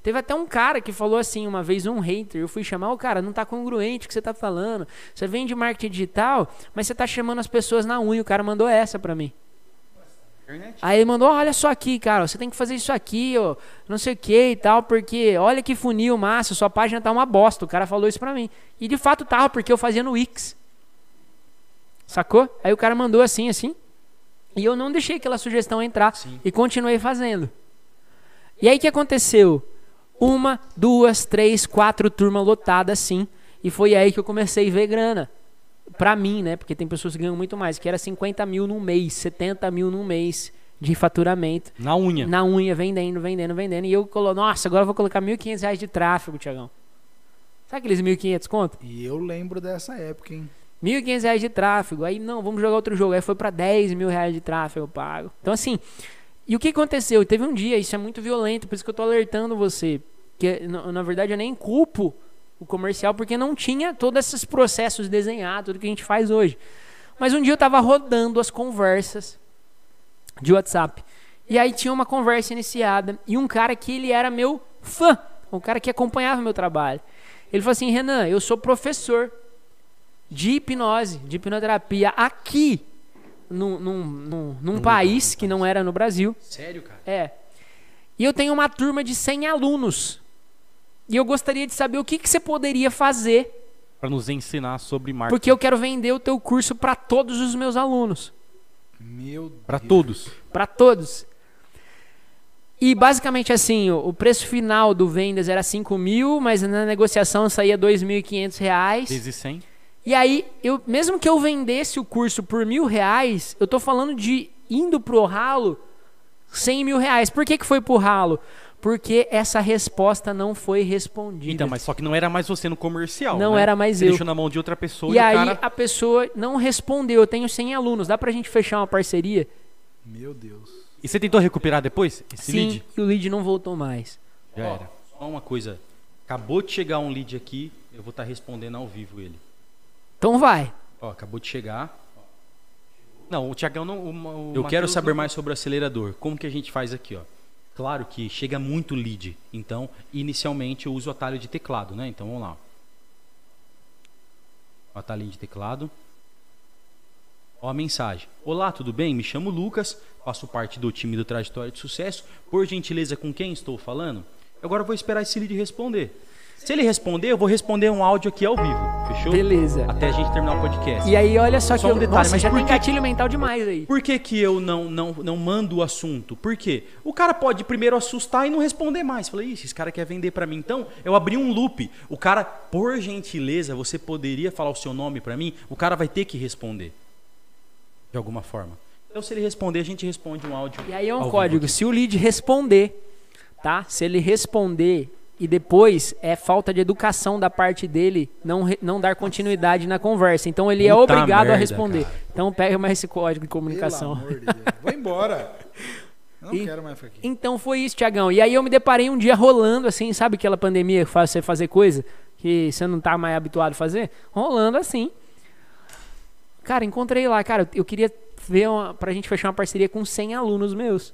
Teve até um cara que falou assim, uma vez, um hater. Eu fui chamar o cara, não tá congruente o que você tá falando. Você vende marketing digital, mas você tá chamando as pessoas na unha. O cara mandou essa pra mim. Aí ele mandou, olha só aqui, cara, você tem que fazer isso aqui, ó, não sei o que e tal, porque olha que funil massa, sua página tá uma bosta. O cara falou isso pra mim. E de fato tava, porque eu fazia no Wix. Sacou? Aí o cara mandou assim, assim. E eu não deixei aquela sugestão entrar Sim. e continuei fazendo. E aí o que aconteceu? uma, duas, três, quatro turmas lotadas assim. E foi aí que eu comecei a ver grana. Pra mim, né? Porque tem pessoas que ganham muito mais, que era 50 mil num mês, 70 mil num mês de faturamento. Na unha. Na unha, vendendo, vendendo, vendendo. E eu colo, nossa, agora eu vou colocar 1.500 reais de tráfego, Tiagão. Sabe aqueles 1.500 conto? E eu lembro dessa época, hein? 1.500 reais de tráfego. Aí, não, vamos jogar outro jogo. Aí foi pra 10 mil reais de tráfego pago. Então, assim, e o que aconteceu? Teve um dia, isso é muito violento, por isso que eu tô alertando você. Que, na, na verdade, eu nem culpo o comercial, porque não tinha todos esses processos desenhados, tudo que a gente faz hoje. Mas um dia eu tava rodando as conversas de WhatsApp. E aí tinha uma conversa iniciada e um cara que ele era meu fã, um cara que acompanhava meu trabalho. Ele falou assim: Renan, eu sou professor de hipnose, de hipnoterapia aqui num, num, num, num país que não era no Brasil. Sério, cara? É. E eu tenho uma turma de 100 alunos. E eu gostaria de saber o que, que você poderia fazer, Pra nos ensinar sobre marketing. porque eu quero vender o teu curso para todos os meus alunos. Meu Pra Deus. todos. Para todos. E basicamente assim, o, o preço final do vendas era 5 mil, mas na negociação saía 2.500 reais. Vezes 100. E aí, eu, mesmo que eu vendesse o curso por mil reais, eu tô falando de indo pro ralo 100 mil reais. Por que, que foi pro ralo? Porque essa resposta não foi respondida. Então, mas só que não era mais você no comercial. Não né? era mais Você eu. deixou na mão de outra pessoa E e, aí o cara. a pessoa não respondeu. Eu tenho 100 alunos. Dá pra gente fechar uma parceria? Meu Deus. E você tentou recuperar depois esse Sim. lead? E o lead não voltou mais. Já era. Só uma coisa. Acabou de chegar um lead aqui, eu vou estar respondendo ao vivo ele. Então vai. Ó, acabou de chegar. Não, o Tiagão não. o- o Eu quero Matheus saber não- mais sobre o acelerador. Como que a gente faz aqui, ó? Claro que chega muito lead. Então, inicialmente eu uso o atalho de teclado, né? Então, vamos lá. O atalhinho de teclado. Ó a mensagem. Olá, tudo bem? Me chamo Lucas, faço parte do time do Trajetória de Sucesso. Por gentileza, com quem estou falando? Agora vou esperar esse lead responder. Se ele responder, eu vou responder um áudio aqui ao vivo. Fechou? Beleza. Até a gente terminar o podcast. E aí, olha só, Só que um detalhe, nossa, mas já tem que- gatilho mental demais aí. Por que, que eu não, não, não mando o assunto? Por quê? O cara pode primeiro assustar e não responder mais. Falei, ixi, esse cara quer vender pra mim. Então, eu abri um loop. O cara, por gentileza, você poderia falar o seu nome pra mim? O cara vai ter que responder. De alguma forma. Então, se ele responder, a gente responde um áudio. E aí é um código. aqui. Se o lead responder, tá? Se ele responder e depois é falta de educação da parte dele não, não dar continuidade na conversa. Então ele é Puta obrigado a merda, responder. cara. Então pega mais esse código de comunicação. Pelo amor de Deus. Vou embora. Eu não E- quero mais ficar aqui. Então foi isso, Tiagão. E aí eu me deparei um dia rolando assim, sabe aquela pandemia que faz você fazer coisa que você não tá mais habituado a fazer? Rolando assim. Cara, encontrei lá, cara, eu queria ver uma, pra gente fechar uma parceria com 100 alunos meus.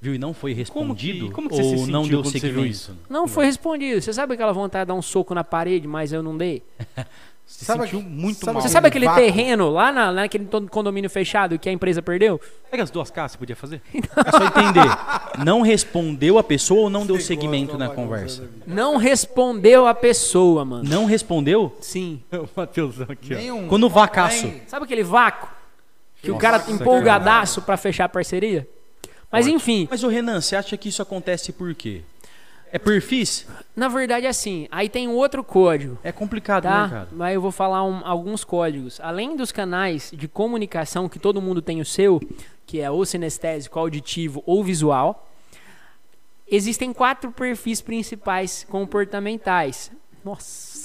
Viu? E não foi Como que- respondido? como que você ou se não sentiu deu você segmento? isso? Não foi respondido. Você sabe aquela vontade de dar um soco na parede, mas eu não dei? Se Sabe sentiu que- muito sabe mal. Você sabe aquele vácuo. terreno lá na, naquele condomínio fechado que a empresa perdeu? Pega as duas casas, você podia fazer? É só entender. Não respondeu a pessoa ou não deu Você segmento gosta na conversa? Não respondeu a pessoa, mano. Não respondeu? Sim. o Matheusão aqui, ó. Quando o vacaço. Sabe aquele vácuo? Que o Nossa, cara cara. empolgadaço pra fechar a parceria? Mas enfim, Mas o Renan, você acha que isso acontece por quê? É perfis? na verdade é assim. Aí tem outro código. É complicado, né, Tá? cara? Mas eu vou falar um- alguns códigos. Além dos canais de comunicação que todo mundo tem o seu, que é ou sinestésico, auditivo ou visual, existem quatro perfis principais comportamentais. Nossa.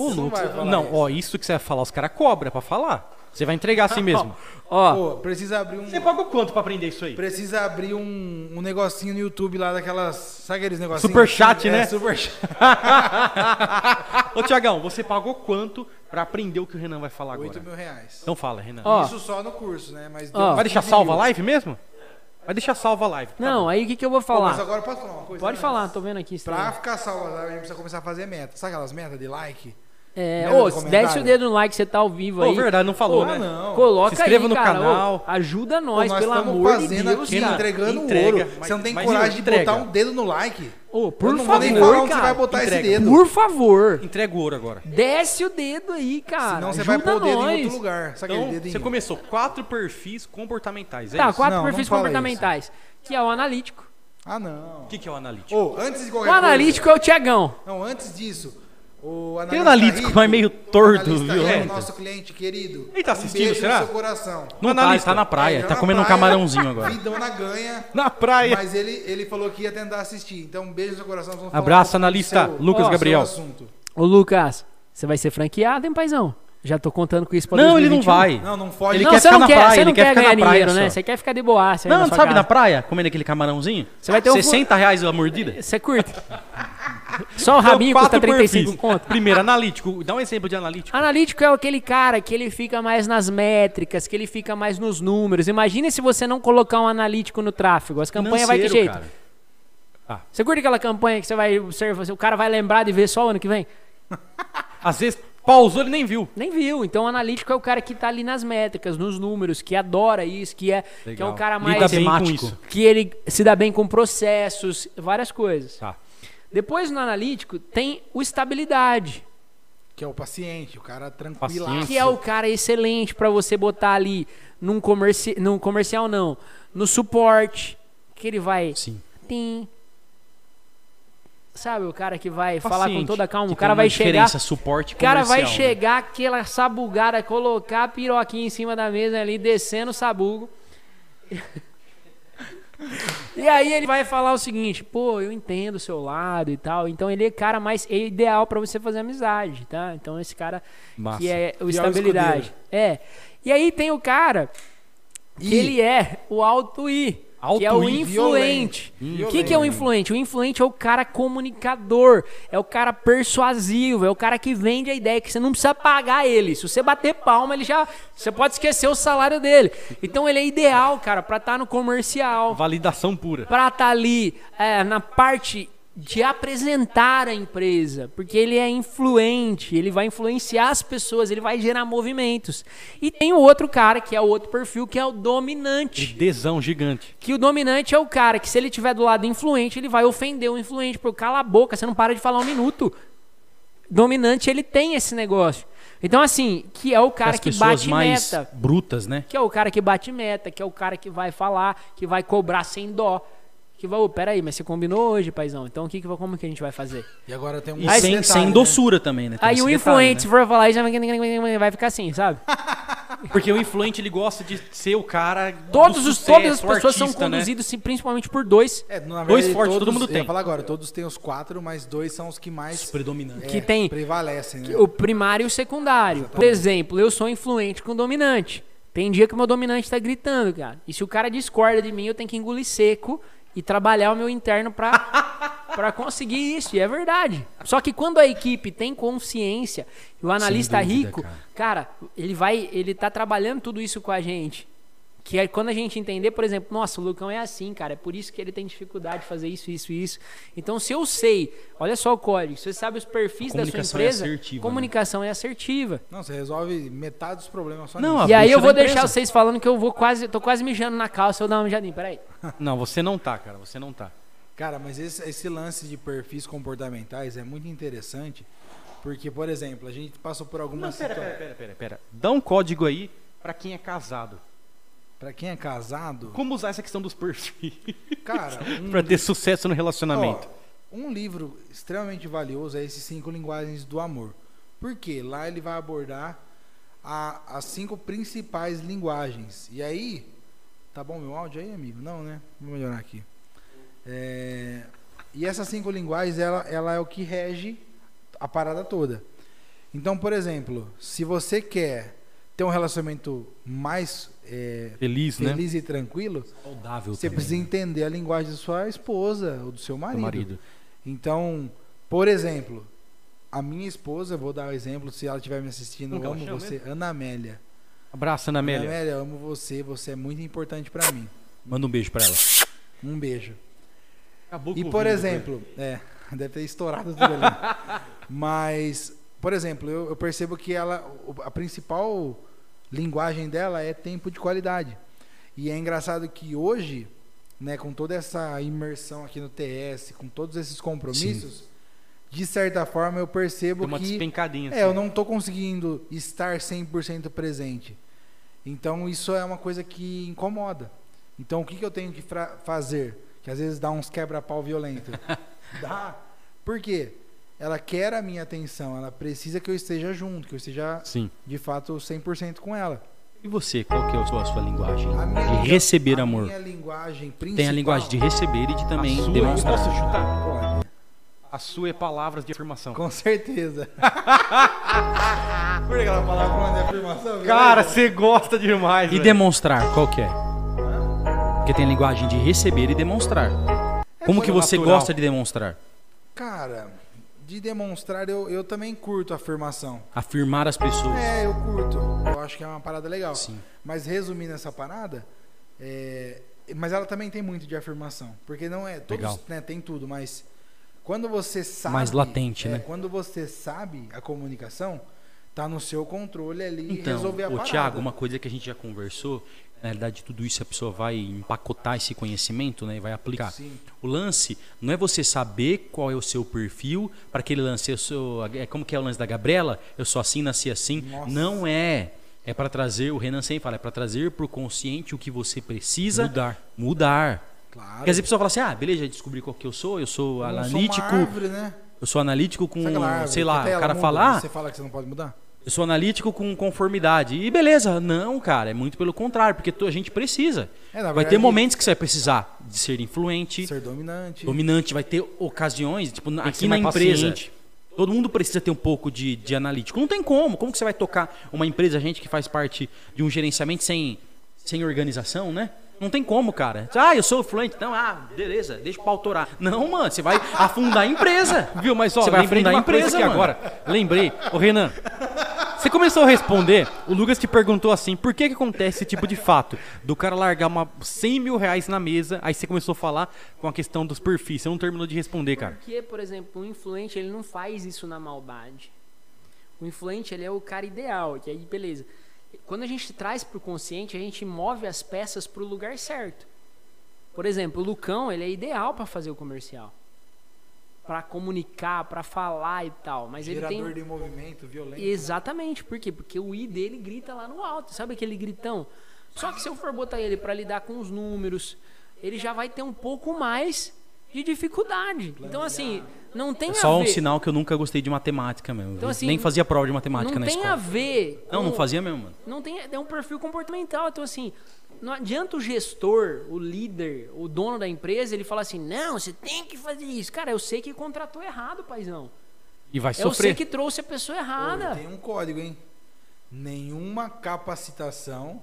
Ô, não não, isso. ó, isso que você vai falar, os caras cobram pra falar. Você vai entregar assim mesmo. Ó, Pô, precisa abrir um. Você pagou quanto pra aprender isso aí? Precisa abrir um, um negocinho no YouTube lá daquelas. Sabe aqueles negocinhos? Super chat, É, né? super chat. Ô, Tiagão, você pagou quanto pra aprender o que o Renan vai falar agora? 8 mil reais. Então fala, Renan. Ó. Isso só no curso, né? Mas Ó. Vai deixar 15 salva a mil. live mesmo? Vai deixar salva a live. tá não, bom. aí o que, que eu vou Pô, mas falar? agora posso falar uma coisa? Pode né? falar, tô vendo aqui. Pra estranho. ficar salvo, a gente precisa começar a fazer meta. Sabe aquelas metas de like? É, ô, desce o dedo no like, você tá ao vivo aí. Pô, verdade, não falou, Ô, né? Não. Coloca Se inscreva aí, no cara. canal. Ô, ajuda Pô, nós, pelo amor de fazendo Deus, aqui, cara. entregando Entrega, ouro. mas- Você não tem coragem de entrega. botar um dedo no like. Ô, por Eu não vou favor, nem falar onde cara. você vai botar Entrega. esse dedo. Por favor. Entrega o ouro agora. Desce o dedo aí, cara. Senão você ajuda vai pôr o dedo nós. em outro lugar. Sabe Então, dedinho? você começou quatro perfis comportamentais, é Tá, isso? quatro Não, perfis comportamentais. Que é o analítico, Ah, não. O que, que é o analítico? Ô, antes de O qualquer coisa- analítico é o Tiagão. Não, antes disso, o analista Tem analítico, rico, mas meio o torto, viu? É. nosso cliente querido. Ele tá um assistindo, beijo será? no seu coração. Não tá, ele tá na praia, É, tá na comendo um praia, camarãozinho agora. Vidona ganha. Na praia. Mas ele, ele falou que ia tentar assistir. Então, um beijo no seu coração. Vamos falar Abraço, um analista seu- Lucas seu Gabriel. Ô, Lucas, você vai ser franqueado, hein, paizão? Já tô contando com isso pra Não, ele não 2021. vai. Não, não foge. Ele não, quer ficar não na quer, praia, você ele quer ficar na praia dinheiro, né? Você quer ficar de boaça aí Não, na sabe casa. na praia, comendo aquele camarãozinho? Você vai ter um 60 reais a mordida? Você curte? Só o rabinho custa quatro 35 perfis. conto. Primeiro, analítico. Dá um exemplo de analítico. Analítico é aquele cara que ele fica mais nas métricas, que ele fica mais nos números. Imagine se você não colocar um analítico no tráfego. As campanhas vai que jeito? cara. Você curte aquela campanha que você vai observar, o cara vai lembrar de ver só o ano que vem? Às vezes pausou, ele nem viu. Nem viu. Então o analítico é o cara que tá ali nas métricas, nos números, que adora isso, que é, que é Legal. o cara Lida mais bem com temático. isso. que ele se dá bem com processos, várias coisas. Tá. Depois no analítico tem o estabilidade, Que é o paciente, o cara tranquilo. Que é o cara excelente pra você botar ali num, comerci num comercial não, no suporte, que ele vai Sim. tim, sabe, o cara que vai falar com Paciente, toda a calma, o cara vai chegar suporte O cara vai né? chegar, aquela sabugada, colocar a piroquinha em cima da mesa ali, descendo o sabugo. e aí ele vai falar o seguinte, pô, eu entendo o seu lado e tal. Então ele é cara mais é ideal pra você fazer amizade, tá? Então esse cara Massa. que é o estabilidade. É. E aí tem o cara que ele é o alto I. que é o influente. O que, que é o influente? O influente é o cara comunicador, é o cara persuasivo, é o cara que vende a ideia que você não precisa pagar ele. Se você bater palma, ele já. Você pode esquecer o salário dele. Então ele é ideal, cara, pra estar no comercial, Validação pura. pra estar ali é, na parte de apresentar a empresa, porque ele é influente, ele vai influenciar as pessoas, ele vai gerar movimentos. E tem o outro cara, que é o outro perfil, que é o dominante. Desão gigante. Que o dominante é o cara que, se ele tiver do lado influente, ele vai ofender o influente. Porque cala a boca, você não para de falar um minuto. Dominante, ele tem esse negócio. Então, assim, que é o cara As que pessoas bate mais meta. brutas, né? Que é o cara que bate meta, que é o cara que vai falar, que vai cobrar sem dó. Que vai, ô, peraí, mas você combinou hoje, paizão. Então o que, que como que a gente vai fazer? E agora tem um E outro sem, detalhe, sem né? doçura também, né? Tem Aí o influente, né? se for falar isso, vai ficar assim, sabe? Porque o influente ele gosta de ser o cara. do Todos os, sucesso, todas as pessoas são artista, né? conduzidas sim, principalmente por dois É, na Dois verdade, fortes todo todos- mundo eu ia tem. falar agora, todos têm os quatro, mas dois são os que mais Predominante. que é, tem prevalecem, né? o primário e o secundário. Por exemplo, eu sou influente com o dominante. Tem dia que o meu dominante tá gritando, cara. E se o cara discorda de mim, eu tenho que engolir seco e trabalhar o meu interno pra, pra conseguir isso. E é verdade. Só que quando a equipe tem consciência, e o analista dúvida, rico, cara. ele vai, ele tá trabalhando tudo isso com a gente. Que é quando a gente entender, por exemplo, nossa, o Lucão é assim, cara, é por isso que ele tem dificuldade de fazer isso, isso e isso. Então, se eu sei, olha só o código, você sabe os perfis da sua Comunicação é empresa, assertiva, né? comunicação é assertiva. Não, você resolve metade dos problemas só Não, E aí eu vou deixar empresa. vocês falando que eu vou quase, tô quase mijando na calça, eu dar uma mijadinha, peraí. Não, você não tá, cara. Você não tá. Cara, mas esse, esse lance de perfis comportamentais é muito interessante, porque, por exemplo, a gente passou por algumas Não, pera, situa- pera, pera, pera, pera. Dá um código aí pra quem é casado. Pra quem é casado, Como usar essa questão dos perfis cara, um, pra ter sucesso no relacionamento? ó, um livro extremamente valioso é esses cinco linguagens do amor. Por quê? Lá ele vai abordar a- as cinco principais linguagens. E aí, tá bom meu áudio aí, amigo? Não, né? Vou melhorar aqui. É, e essas cinco linguagens, ela, ela é o que rege a parada toda. Então, por exemplo, se você quer ter um relacionamento mais é, Feliz, né? feliz e tranquilo, Saudável você também, precisa né? entender a linguagem da sua esposa ou do seu marido. Do marido. Então, por exemplo, a minha esposa, vou dar o exemplo, se ela estiver me assistindo, eu amo você, Ana Amélia. Abraço, Ana Amélia. Ana Amélia, eu amo você, você é muito importante pra mim. Manda um beijo pra ela. Um beijo. Acabou E com o por exemplo, é, deve ter estourado tudo ali. Mas, por exemplo, eu, eu percebo que ela, a principal linguagem dela é tempo de qualidade. E é engraçado que hoje, né, com toda essa imersão aqui no TS, com todos esses compromissos, de certa forma eu percebo uma que despencadinha. é, eu assim. não estou conseguindo estar 100% presente. Então isso é uma coisa que incomoda. Então o que, que eu tenho que fazer? que às vezes dá uns quebra-pau violento. dá. Por quê? Ela quer a minha atenção, ela precisa que eu esteja junto, que eu esteja Sim. de fato 100% com ela. E você, qual que é a sua, a sua linguagem A minha de receber a amor? minha linguagem principal. Tem a linguagem de receber e de também demonstrar. Posso chutar? Pode, A sua é palavras de afirmação. com certeza. Por que aquela palavra de afirmação? Cara, você gosta demais. E velho. demonstrar, qual que é? Porque tem a linguagem de receber e demonstrar. Como que você natural. gosta de demonstrar? Cara, de demonstrar, eu, eu também curto a afirmação. Afirmar as pessoas. É, eu curto. Eu acho que é uma parada legal. Sim. Mas resumindo essa parada, é, mas ela também tem muito de afirmação. Porque não é. Todos, Legal. né, tem tudo, mas quando você sabe. Mais latente, é, né? Quando você sabe a comunicação, tá no seu controle ali Então, resolver a ô, parada. Thiago, uma coisa que a gente já conversou, na realidade tudo isso a pessoa vai empacotar esse conhecimento, né, e vai aplicar. Sim. O lance não é você saber qual é o seu perfil para aquele lance. Eu sou, é como que é o lance da Gabriela? Eu sou assim, nasci assim. Nossa. Não é. É para trazer, o Renan sempre fala, é para trazer pro consciente o que você precisa Mudar. Mudar. Claro. Porque às vezes a pessoa fala assim: "Ah, beleza, já descobri qual que eu sou, eu sou Eu sou analítico, uma árvore, né? eu sou analítico com, árvore sei lá, o cara muda, fala: "Ah, Você fala que você não pode mudar? eu sou analítico com conformidade. E beleza, não, cara, é muito pelo contrário, porque a gente precisa. É, na vai ter verdade, momentos que você vai precisar de ser influente, Ser dominante. dominante, vai ter ocasiões, tipo, Tem aqui na empresa. paciente. Todo mundo precisa ter um pouco de, de analítico. Não tem como. Como que você vai tocar uma empresa, a gente que faz parte de um gerenciamento sem, sem organização, né? Não tem como, cara. Ah, eu sou fluente. Não, ah, beleza, deixa o pau torar. Não, mano, você vai afundar a empresa. Viu, mas ó, Você vai lembrei de afundar a coisa empresa, aqui mano. agora. Lembrei. Ô, Renan, você começou a responder, o Lucas te perguntou assim, por que que acontece esse tipo de fato? Do cara largar uma 100 mil reais na mesa, aí você começou a falar com a questão dos perfis, você não terminou de responder, cara. Porque, por exemplo, o influente ele não faz isso na maldade. O influente ele é o cara ideal, que aí beleza. Quando a gente traz pro consciente, a gente move as peças pro lugar certo. Por exemplo, o Lucão, ele é ideal para fazer o comercial. Para comunicar, para falar e tal, mas ele Gerador tem de movimento violento. Exatamente, por quê? Porque o I dele grita lá no alto, sabe aquele gritão? Só que se eu for botar ele para lidar com os números, ele já vai ter um pouco mais de dificuldade. Então assim, não tem É a só um sinal que eu nunca gostei de matemática mesmo. Então, assim, Nem fazia prova de matemática não na tem escola. a ver. Não, não com- fazia mesmo, mano. Não tem, é um perfil comportamental. Então, assim, não adianta o gestor, o líder, o dono da empresa, ele falar assim: não, você tem que fazer isso. Cara, eu sei que contratou errado, paizão. E vai Eu sei sofrer. que trouxe a pessoa Pô, errada. Tem um código, hein? Nenhuma capacitação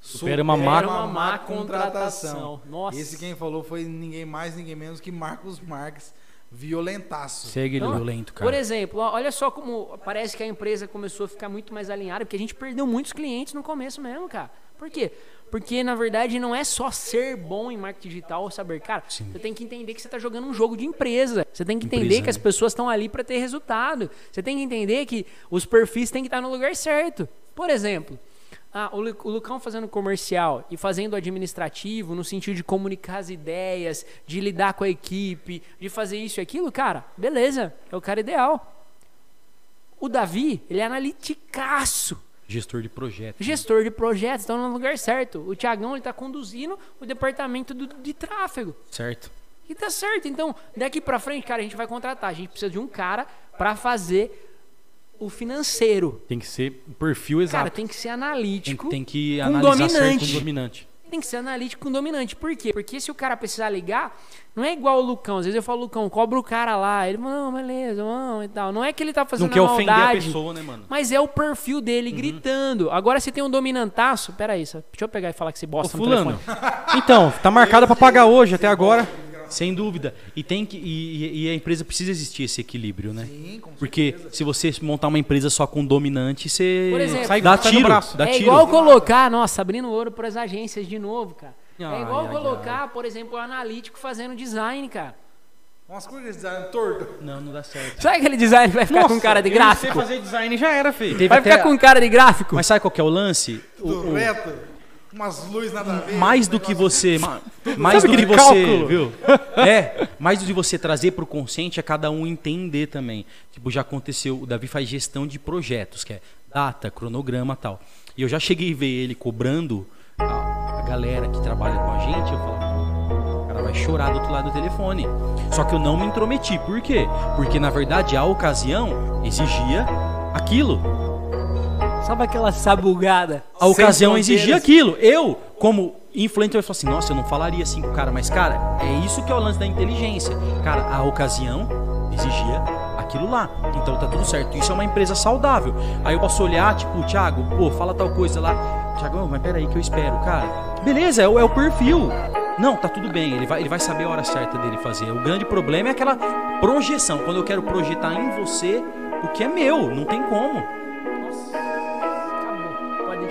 Supera uma má- uma má contratação. Nossa. Esse quem falou foi ninguém mais, ninguém menos que Marcos Marques, violentaço. Segue Então, violento, cara. Por exemplo, olha só como parece que a empresa começou a ficar muito mais alinhada, porque a gente perdeu muitos clientes no começo mesmo, cara. Por quê? Porque, na verdade, não é só ser bom em marketing digital ou saber. Cara, você tem que entender que você está jogando um jogo de empresa. Você tem que entender Empresa, que as né? pessoas estão ali para ter resultado. Você tem que entender que os perfis têm que estar no lugar certo. Por exemplo, ah, o, Lu- o Lucão fazendo comercial e fazendo administrativo, no sentido de comunicar as ideias, de lidar com a equipe, de fazer isso e aquilo, cara, beleza, é o cara ideal. O Davi, ele é analiticaço, Gestor de projeto. gestor de projetos, estão no lugar certo. O Tiagão, ele tá conduzindo o departamento do- de tráfego. Certo. E tá certo. Então, daqui pra frente, cara, a gente vai contratar. A gente precisa de um cara pra fazer o financeiro. Tem que ser o perfil exato. Cara, tem que ser Tem, analítico. tem que com analisar dominante. certo. Com dominante. Tem que ser analítico com dominante. Por quê? Porque se o cara precisar ligar, não é igual o Lucão. Às vezes eu falo, Lucão, cobra o cara lá. Ele não, beleza, vamos e tal. Não é que ele tá fazendo Não quer a ofender a maldade, pessoa, né, mano? Mas é o perfil dele gritando. Agora você tem um dominantaço. Pera aí, só- deixa eu pegar e falar que você Ô, bosta no fulano. Então, tá marcado pra pagar hoje até agora. Sem dúvida. E tem que e, e a empresa precisa existir esse equilíbrio, né? Sim, com Porque se você montar uma empresa só com dominante, você Por exemplo, Sai- dá tiro, braço. dá é tiro. igual colocar, nossa, abrindo ouro para as agências de novo, cara. Ai, é igual ai, colocar, por exemplo, o analítico fazendo design, cara. Umas coisas de design torto. Não, não dá certo. Sabe aquele design que vai ficar com cara de gráfico? sei fazer design já era, filho. Teve Vai até- ficar com cara de gráfico? Mas sabe qual que é o lance? O- o- reto. Umas luzes nada a ver. mais do que você, ma- mais do que você, cálculo? viu? É, mais do que você trazer pro consciente é cada um entender também. Tipo, já aconteceu, o Davi faz gestão de projetos, que é data, cronograma, tal. E eu já cheguei a ver ele cobrando a, a galera que trabalha com a gente, eu falava, o cara vai chorar do outro lado do telefone. Só que eu não me intrometi. Por quê? Porque na verdade a ocasião exigia aquilo. Sabe aquela sabugada? A ocasião exigia aquilo. Eu, como influencer, eu falo assim, nossa, eu não falaria assim com o cara, mas cara, é isso que é o lance da inteligência. Cara, a ocasião exigia aquilo lá. Então tá tudo certo. Isso é uma empresa saudável. Aí eu posso olhar, tipo, Thiago, pô, fala tal coisa lá. Thiago, mas peraí que eu espero, cara. Beleza, é o, é o perfil. Não, tá tudo bem, ele vai, ele vai saber a hora certa dele fazer. O grande problema é aquela projeção. Quando eu quero projetar em você o que é meu, não tem como.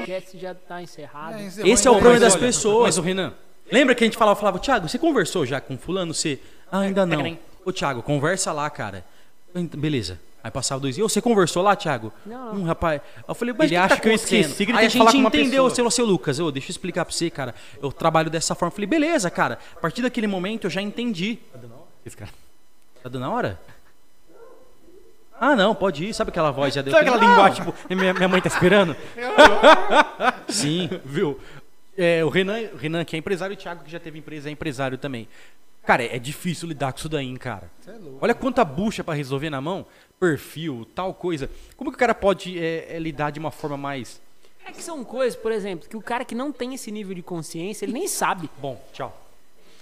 O podcast já tá encerrado. É, encerrou, Esse é o problema mas das olha, pessoas. Mas o Renan, Lembra que a gente falava, falava, Thiago, você conversou já com fulano? Você. Ah, ainda não. Ô, Thiago, conversa lá, cara. Beleza. Aí passava dois dias. Você conversou lá, Thiago? Não. Hum, rapaz. Eu falei, mas Ele o que acha tá que eu esqueci que ele Aí a gente entendeu, pessoa. seu, seu Lucas. Ô, deixa eu explicar pra você, cara. Eu trabalho dessa forma. Eu falei, beleza, cara. A partir daquele momento eu já entendi. esse cara. Tá dando a hora? Ah, não, pode ir. Sabe aquela voz já deu Sabe aquela Não. linguagem, tipo, minha, minha mãe tá esperando? Sim. Viu? É, o Renan, o Renan, que é empresário, e o Thiago, que já teve empresa, é empresário também. Cara, é difícil lidar com isso daí, hein, cara. É louco. Olha quanta bucha pra resolver na mão. Perfil, tal coisa. Como que o cara pode é, é, lidar de uma forma mais. É que são coisas, por exemplo, que o cara que não tem esse nível de consciência, ele nem sabe. Bom, tchau.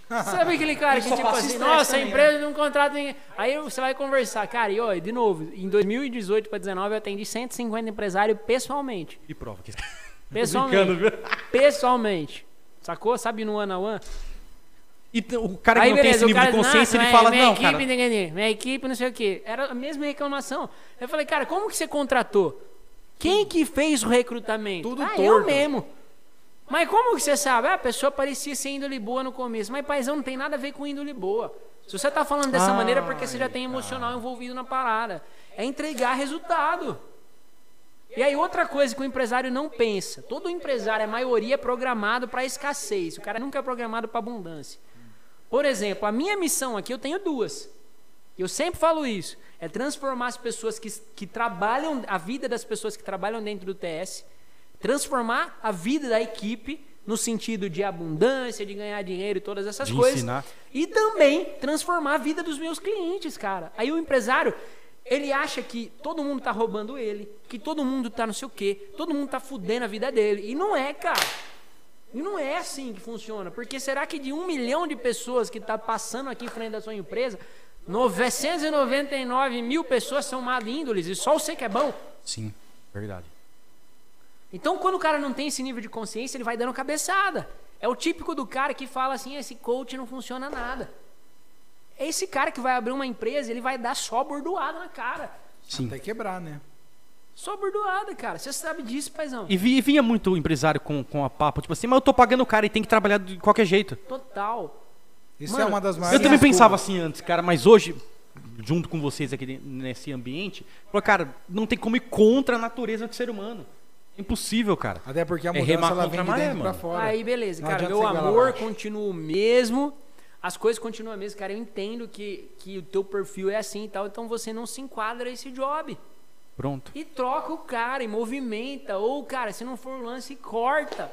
Sabe aquele cara que, tipo assim, nossa, a também, empresa não contrata ninguém. Aí você vai conversar, cara, e ó, de novo, em 2018 para 2019 eu atendi 150 empresários pessoalmente. E prova que Pessoalmente. Pessoalmente. Sacou? Sabe no one on one? E o cara que Aí não tem beleza, esse o nível cara de consciência, "Nossa, ele mas fala, minha não, equipe, cara. ninguém, minha equipe, não sei o quê. Era a mesma reclamação. Eu falei, cara, como que você contratou? Quem que fez o recrutamento? Tudo ah, eu torto. mesmo. Mas como que você sabe? Ah, a pessoa parecia ser índole boa no começo. Mas, paizão, não tem nada a ver com índole boa. Se você tá falando dessa maneira é porque você já tem emocional envolvido na parada. É entregar resultado. E aí, outra coisa que o empresário não pensa: todo empresário, a maioria, é programado para escassez. O cara nunca é programado para abundância. Por exemplo, a minha missão aqui, eu tenho duas. Eu sempre falo isso: é transformar as pessoas que, que trabalham, a vida das pessoas que trabalham dentro do TS, transformar a vida da equipe no sentido de abundância, de ganhar dinheiro e todas essas De coisas. ensinar. E também transformar a vida dos meus clientes, cara. Aí o empresário, ele acha que todo mundo tá roubando ele, que todo mundo tá não sei o quê, todo mundo tá fudendo a vida dele. E não é, cara. E não é assim que funciona. Porque será que de um milhão de pessoas que tá passando aqui em frente da sua empresa, 999 mil pessoas são mal índoles e só você que é bom? Sim. Verdade. Então, quando o cara não tem esse nível de consciência, ele vai dando cabeçada. É o típico do cara que fala assim: esse coach não funciona nada. É esse cara que vai abrir uma empresa, ele vai dar só bordoada na cara. Sim. Até quebrar, né? Só bordoada, cara. Você sabe disso, paizão. E, vi- e vinha muito o empresário com, com a papo, tipo assim, mas eu tô pagando o cara e tem que trabalhar de qualquer jeito. Total. Isso Mano, é uma das Eu maiores. também pensava assim antes, cara, mas hoje, junto com vocês aqui nesse ambiente, falou, cara, não tem como ir contra a natureza do ser humano. É impossível, cara. Até porque a É mudança remar ela vem de maré, dentro pra fora. Aí, beleza, Não cara. Meu amor continua o mesmo. As coisas continuam a mesma, cara. Eu entendo que, que o teu perfil é assim e tal, então você não se enquadra esse job. Pronto. E troca o cara e movimenta. Ou, cara, se não for o lance, corta.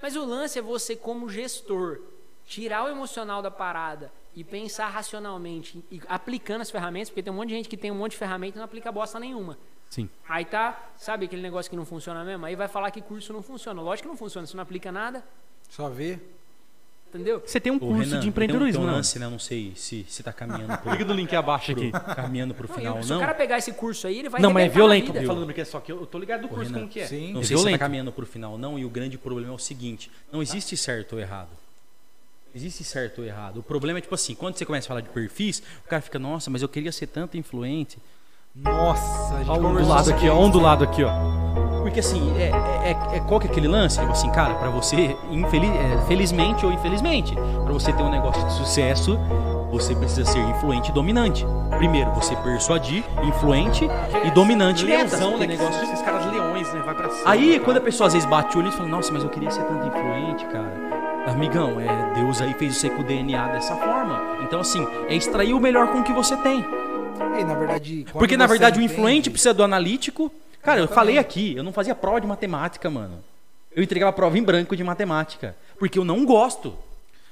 Mas o lance é você, como gestor, tirar o emocional da parada e pensar racionalmente e aplicando as ferramentas, porque tem um monte de gente que tem um monte de ferramenta e não aplica bosta nenhuma. Sim. Aí tá, sabe aquele negócio que não funciona mesmo? Aí vai falar que curso não funciona. Lógico que não funciona, você não aplica nada, Só ver. entendeu? Você tem um Ô, curso Renan, de empreendedorismo, tem um, tem um não? lance, né? Não sei se, se tá caminhando pro, Liga do link abaixo aqui. caminhando pro Não, final, se não. o cara pegar esse curso aí, ele vai Não, mas é violento. vida. Falando porque é só que eu, tô ligado do curso Renan, como que é. sim. Não é sei se violento. tá caminhando pro final, não. E o grande problema é o seguinte: não existe certo ou errado. Existe certo ou errado. O problema é tipo assim, quando você começa a falar de perfis, o cara fica, nossa, mas eu queria ser tanto influente. Nossa, a gente Ó, do conversou lado sobre aqui, ó. isso. Um do lado aqui, ó. Porque assim, é, é, é- qual que é aquele lance? Tipo assim, cara, pra você, infeliz, é, felizmente ou infelizmente, pra você ter um negócio de sucesso, você precisa ser influente e dominante. Primeiro, você persuadir, influente e dominante. Leãozão, né? Que negócio Esses caras leões, né? Vai pra cima. Aí, quando a pessoa às vezes bate o olho e fala, nossa, mas eu queria ser tanto influente, cara. Amigão, é, Deus aí fez você com o DNA dessa forma. Então, assim, é extrair o melhor com o que você tem. E, na verdade, Porque, na você verdade, o influente precisa do analítico. Cara, eu Exatamente. falei aqui, eu não fazia prova de matemática, mano. Eu entregava prova em branco de matemática. Porque eu não gosto.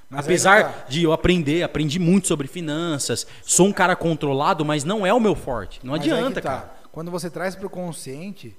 Mas Apesar que tá. de eu aprender, aprendi muito sobre finanças, sou um cara controlado, mas não é o meu forte. Não Mas adianta, tá. cara. Quando você traz pro consciente,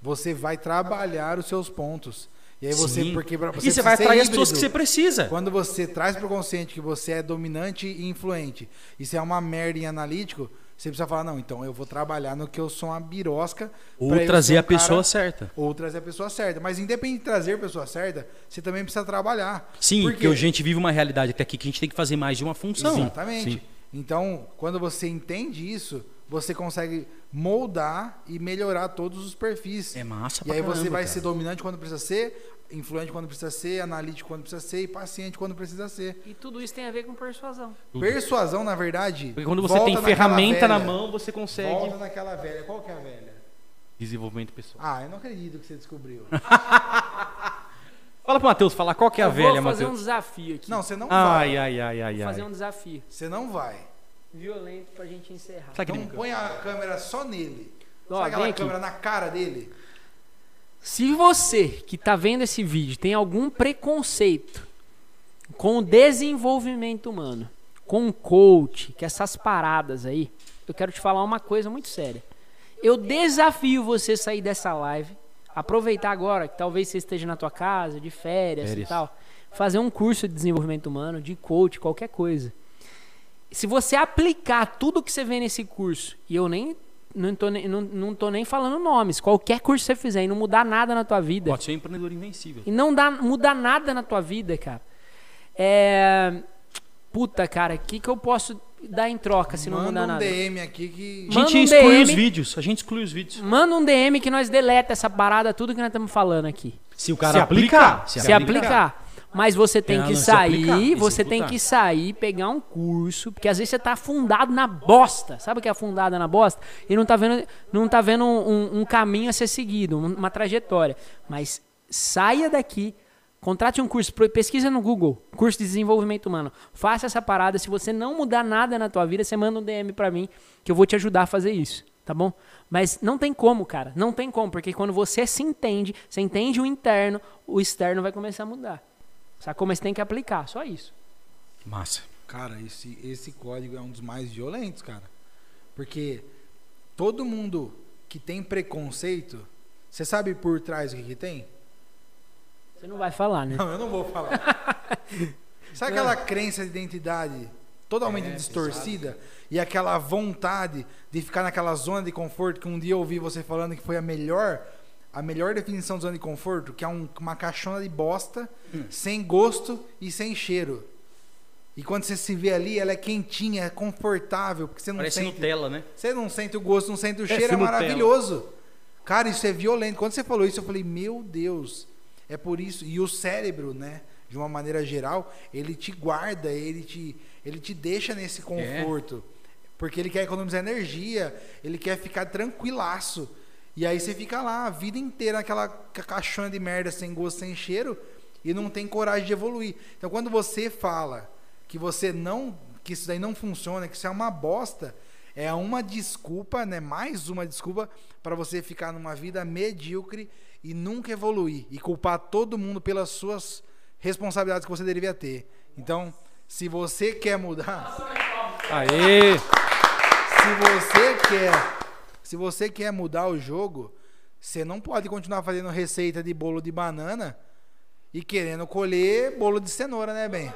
você vai trabalhar os seus pontos. E aí você, Sim. porque pra e você você vai atrair as pessoas que você precisa. Quando você traz pro consciente que você é dominante e influente, e você é uma merda em analítico, você precisa falar, não, então eu vou trabalhar no que eu sou uma birosca. Ou trazer um a pessoa cara- certa. Ou trazer a pessoa certa. Mas independente de trazer a pessoa certa, você também precisa trabalhar. Sim, Por porque a gente vive uma realidade até aqui que a gente tem que fazer mais de uma função. Exatamente. Sim. Então, quando você entende isso, você consegue moldar e melhorar todos os perfis. É massa E aí você caramba, vai cara. ser dominante quando precisa ser, influente quando precisa ser, analítico quando precisa ser e paciente quando precisa ser. E tudo isso tem a ver com persuasão. Tudo. Persuasão, na verdade. Porque quando você tem ferramenta na velha. mão, você consegue Volta naquela velha. Qual que é a velha? desenvolvimento pessoal. Ah, eu não acredito que você descobriu. Fala pro Matheus, fala qual que é a eu velha, vou fazer um Matheus. desafio aqui. Não, você não Ai, vai. ai, ai, ai, Vou fazer um desafio. Você não vai. Violento pra gente encerrar. Então põe a câmera só nele. Ó, Sabe aquela aqui. câmera na cara dele? Se você que tá vendo esse vídeo tem algum preconceito com o desenvolvimento humano, com o coach, que essas paradas aí, eu quero te falar uma coisa muito séria. Eu desafio você sair dessa live, aproveitar agora que talvez você esteja na tua casa, de férias, Férias. e tal, fazer um curso de desenvolvimento humano, de coach, qualquer coisa. Se você aplicar tudo que você vê nesse curso, e eu nem não tô, nem- não, não tô nem falando nomes, qualquer curso que você fizer e não mudar nada na tua vida, Pode ser um empreendedor invencível. e não dá, muda nada na tua vida, cara. É. Puta, cara, o que, que eu posso dar em troca se não Manda mudar um nada? DM aqui que. A Manda gente um exclui DM. os vídeos. A gente exclui os vídeos. Manda um DM que nós deleta essa parada, tudo que nós estamos falando aqui. Se o cara Se aplicar. aplicar. Se, aplicar. Mas você tem É, que sair, aplicar, você tem que sair, pegar um curso, porque às vezes você tá afundado na bosta. Sabe o que é afundado na bosta? E não tá vendo, não tá vendo um, um caminho a ser seguido, um- uma trajetória. Mas saia daqui, contrate um curso, pesquisa no Google, curso de desenvolvimento humano. Faça essa parada. Se você não mudar nada na tua vida, você manda um DM pra mim, que eu vou te ajudar a fazer isso. Tá bom? Mas não tem como, cara. Não tem como, porque quando você se entende, você entende o interno, o externo vai começar a mudar. Sacou? Mas tem que aplicar, só isso. Massa. Cara, esse, esse código é um dos mais violentos, cara. Porque todo mundo que tem preconceito, você sabe por trás o que, que tem? Você não vai falar, né? Não, eu não vou falar. Sabe aquela crença de identidade totalmente distorcida e aquela vontade de ficar naquela zona de conforto que um dia eu ouvi você falando que foi a melhor a melhor definição de zona de conforto, que é um- uma caixona de bosta, sem gosto e sem cheiro. E quando você se vê ali, ela é quentinha, é confortável, porque você não Parece sente Nutella, né? você não sente o gosto, não sente o cheiro, é Nutella. maravilhoso. Cara, isso é violento. Quando você falou isso, eu falei, meu Deus, é por isso. E o cérebro, né, de uma maneira geral, ele te guarda, ele te, ele te deixa nesse conforto. Porque ele quer economizar energia, ele quer ficar tranquilaço. E aí você fica lá a vida inteira naquela ca- caixona de merda sem gosto, sem cheiro, e não tem coragem de evoluir. Então quando você fala que você não, que isso daí não funciona, que isso é uma bosta, é uma desculpa, né? Mais uma desculpa para você ficar numa vida medíocre e nunca evoluir e culpar todo mundo pelas suas responsabilidades que você deveria ter. Então, se você quer mudar, Aê! se você quer, se você quer mudar o jogo, você não pode continuar fazendo receita de bolo de banana e querendo colher bolo de cenoura, né, bem?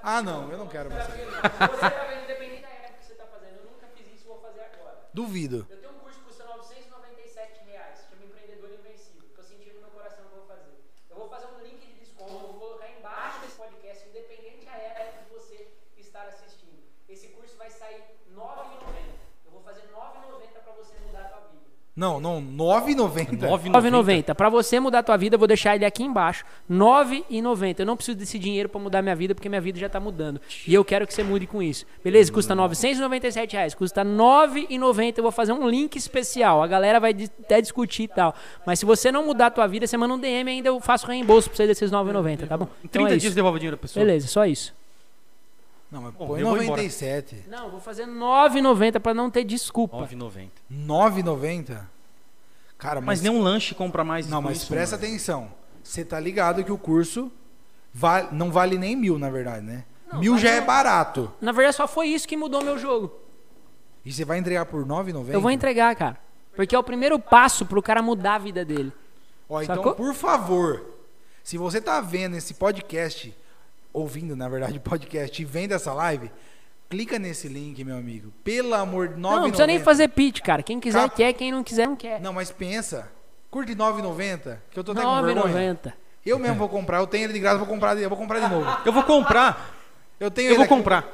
Ah, não, eu não quero mais. Você tá vendo, independente da época que você tá fazendo, eu nunca fiz isso, vou fazer agora. Duvido. Eu tenho um curso que custa 997 reais, chama Empreendedor Invencível. Tô sentindo no meu coração que eu vou fazer. Eu vou fazer um link de desconto, eu vou colocar embaixo desse podcast, independente da época que você estar assistindo. Esse curso vai sair R$ 9,90. Eu vou fazer R$ 9,90 para você mudar a tua vida. Não, não, 9,90. 9,90. Pra você mudar a tua vida, eu vou deixar ele aqui embaixo. 9,90. Eu não preciso desse dinheiro pra mudar minha vida, porque minha vida já tá mudando. E eu quero que você mude com isso. Beleza? Custa 997 reais. Custa 9,90. Eu vou fazer um link especial. A galera vai até discutir e tal. Mas se você não mudar a tua vida, você manda um DM ainda eu faço reembolso pra você desses 9,90, tá bom? Em Então 30 é dias devolve o dinheiro da pessoa. Beleza, só isso. Não, mas Bom, põe eu vou embora. 97. Não, vou fazer 9,90 pra não ter desculpa. 9,90. 9,90? Cara, Mas mas, nem um lanche compra mais Não, mas isso, presta mano. atenção. Você tá ligado que o curso vale, não vale nem mil, na verdade, né? Não, mil já é não. barato. Na verdade, só foi isso que mudou meu jogo. E você vai entregar por R$ 9,90? Eu vou entregar, cara. Porque é o primeiro passo pro cara mudar a vida dele. Ó, então, Sacou? por favor, se você tá vendo esse podcast, ouvindo, na verdade, o podcast e vendo essa live, clica nesse link, meu amigo. Pelo amor de 9,90. Não, não precisa nem fazer pitch, cara. Quem quiser Cap- quer, quem não quiser não quer. Não, mas pensa. Curte 9,90, que eu tô até com vergonha. 9,90. Eu mesmo vou comprar, eu tenho ele de graça, vou comprar, eu vou comprar de novo. Eu vou comprar. Eu tenho Eu ele vou aqui, comprar.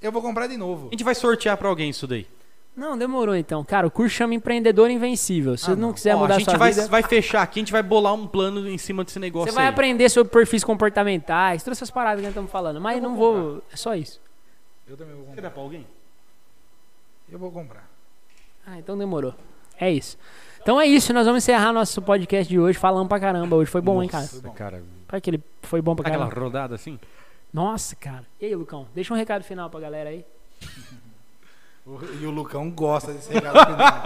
Eu vou comprar de novo. A gente vai sortear pra alguém isso daí. Não, demorou então. Cara, o curso chama Empreendedor Invencível. Se Ah, você não não. quiser Ó, mudar a a gente sua vai, vida, vai fechar aqui, a gente vai bolar um plano em cima desse negócio você vai aí. aprender sobre perfis comportamentais, todas essas paradas que nós estamos falando. Mas não vou. É só isso. Eu também vou Quer comprar. dar pra alguém? Eu vou comprar. Ah, então demorou. É isso. Então é isso, nós vamos encerrar nosso podcast de hoje. Falamos pra caramba hoje. Foi bom, hein, cara? Foi bom. cara. Pra que ele foi bom pra Aquela caramba. rodada assim? Nossa, cara. E aí, Lucão? Deixa um recado final pra galera aí. E o Lucão gosta desse recado final.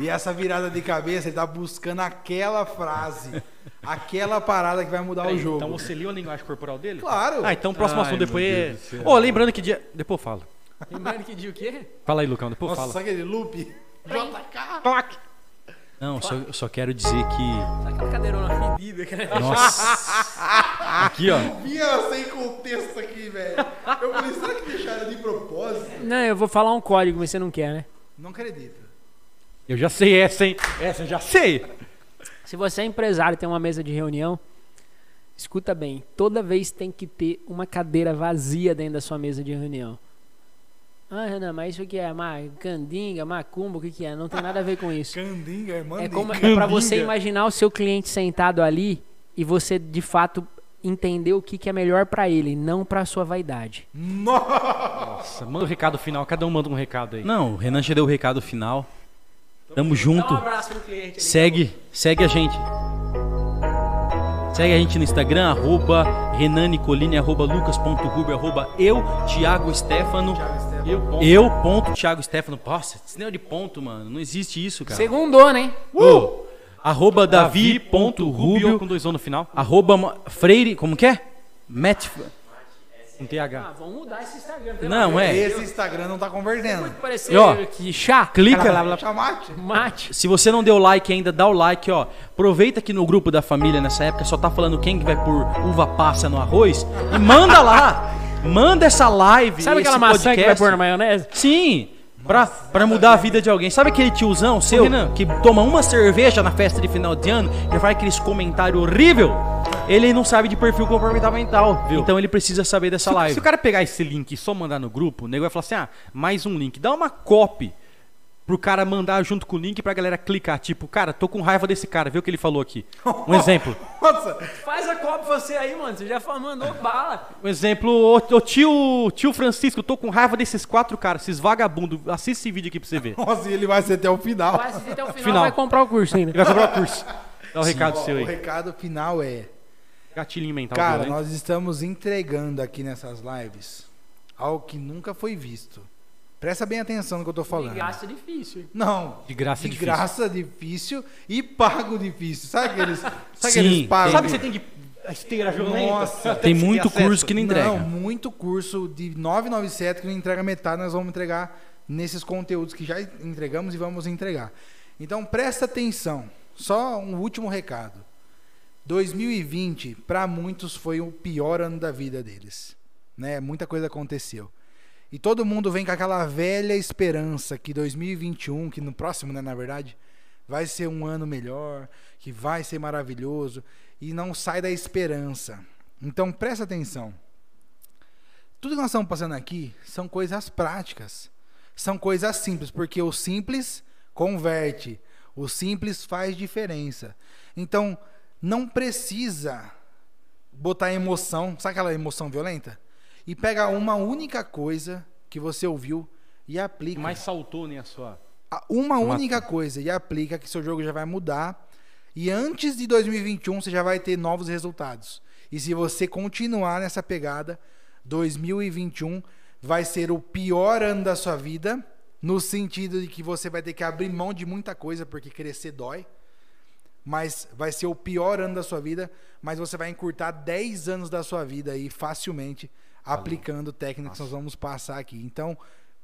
E essa virada de cabeça, ele tá buscando aquela frase, aquela parada que vai mudar o jogo. Então você leu a linguagem corporal dele? Claro. Ah, então o próximo Ai, assunto depois é. Ô, lembrando que dia. Depois eu falo. Lembrando que dia o quê? Fala aí, Lucão, depois Nossa, fala. sabe aquele loop? Não, só, eu só quero dizer que. Sabe aquela cadeirona fedida, cara? Nossa! Aqui, ó. Via sem contexto aqui, velho. Eu falei, será que deixaram de propósito? Não, eu vou falar um código, mas você não quer, né? Não acredito. Eu já sei essa, hein? Essa eu já sei. Se você é empresário e tem uma mesa de reunião, escuta bem, toda vez tem que ter uma cadeira vazia dentro da sua mesa de reunião. Ah, Renan, mas isso aqui é ma- candinga, macumba, o que, que é? Não tem nada a ver com isso. Candinga, irmã. É, como, é pra você imaginar o seu cliente sentado ali e você de fato entender o que, que é melhor pra ele, não pra sua vaidade. Nossa. Manda o recado final, cada um manda um recado aí. Não, o Renan já deu o recado final. Tamo junto. abraço pro cliente. Segue, segue a gente. Segue a gente no Instagram, arroba Renan Nicolini, arroba lucas.rubio, arroba eu, Thiago Stefano. Eu, ponto. Eu, ponto, Thiago Stefano. Nossa, negócio de ponto, mano. Não existe isso, cara. Segundou, né? Ô, arroba Davi ponto Davi.rubio, Rubio com dois O no final. arroba Freire, como que é? Matt, Com TH. Ah, vamos mudar esse Instagram. Não, é. Esse Instagram não tá convertendo. Parecer E, ó, que chá. clica. Chamate. Mate. Se você não deu like ainda, dá o like, ó. Aproveita que no grupo da família nessa época só tá falando quem que vai pôr uva passa no arroz e manda lá. Manda essa live, Sabe aquela maçã que vai pôr na maionese? Sim, pra, pra mudar a vida de alguém. Sabe aquele tiozão seu Renan. que toma uma cerveja na festa de final de ano e faz aqueles comentários horrível? Ele não sabe de perfil comportamental, Viu? Então ele precisa saber dessa Se, live. se o cara pegar esse link e só mandar no grupo, o nego vai falar assim: ah, mais um link. Dá uma copy pro cara mandar junto com o link pra galera clicar. Tipo, cara, tô com raiva desse cara, vê o que ele falou aqui. Um exemplo. Nossa. Faz a copa você aí, mano. Você já mandou bala. Um exemplo, ô, ô tio, tio Francisco, tô com raiva desses quatro caras, esses vagabundos. Assiste esse vídeo aqui pra você ver. Nossa, e ele vai ser até o final. Vai assistir até o final, Final. vai comprar o curso ainda. Ele vai comprar o curso. Dá o recado Ó, seu o aí. recado final é: Gatilhinho mental Cara, violento. nós estamos entregando aqui nessas lives algo que nunca foi visto. Presta bem atenção no que eu tô falando. Gasto é difícil. Não. De graça de difícil. graça difícil e pago difícil. Sabe aqueles, sabe Sim, aqueles pagos? Sabe que você tem de a esteira violenta? Nossa. Tem que muito acesso. curso que não entrega. Não, muito curso de 997 que não entrega metade, nós vamos entregar nesses conteúdos que já entregamos e vamos entregar. Então presta atenção. Só um último recado. 2020 para muitos foi o pior ano da vida deles, né? Muita coisa aconteceu. E todo mundo vem com aquela velha esperança que 2021, que no próximo, né, na verdade, vai ser um ano melhor, que vai ser maravilhoso e não sai da esperança. Então presta atenção. Tudo que nós estamos passando aqui são coisas práticas. São coisas simples, porque o simples converte. O simples faz diferença. Então, não precisa botar emoção, sabe aquela emoção violenta? E pega uma única coisa que você ouviu e aplica. Mais saltou, né, a sua... Uma- única coisa e aplica que seu jogo já vai mudar. E antes de 2021 você já vai ter novos resultados. E se você continuar nessa pegada, 2021 vai ser o pior ano da sua vida, no sentido de que você vai ter que abrir mão de muita coisa porque crescer dói. mas vai ser o pior ano da sua vida, mas você vai encurtar 10 anos da sua vida aí facilmente aplicando técnicas que nós vamos passar aqui. Então,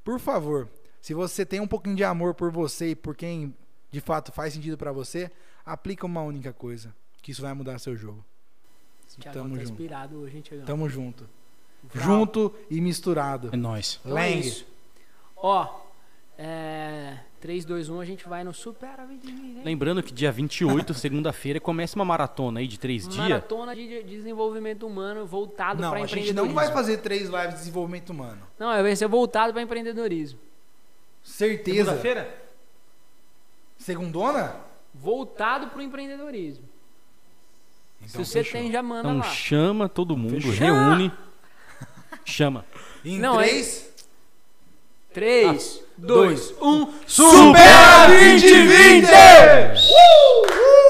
por favor, se você tem um pouquinho de amor por você e por quem de fato faz sentido pra você, aplica uma única coisa, que isso vai mudar seu jogo. Tamo tá junto. inspirado hoje, hein? Tamo junto. Vral. Junto e misturado. É nóis. Então é Lang. Ó, é... 3, 2, 1, a gente vai no Super? Lembrando que dia 28, segunda-feira, começa uma maratona aí de três dias. Maratona de de desenvolvimento humano voltado Não, para a gente empreendedorismo. não vai fazer três lives de desenvolvimento humano. Não, vai ser voltado para empreendedorismo. Certeza. Segunda-feira? Segundona? Voltado para o empreendedorismo. Então, Se você fechou. tem, já manda Então lá. chama todo mundo, Fechou. reúne. Chama. Em Não, é- três. 3, 2, 1. Super 2020! Uh!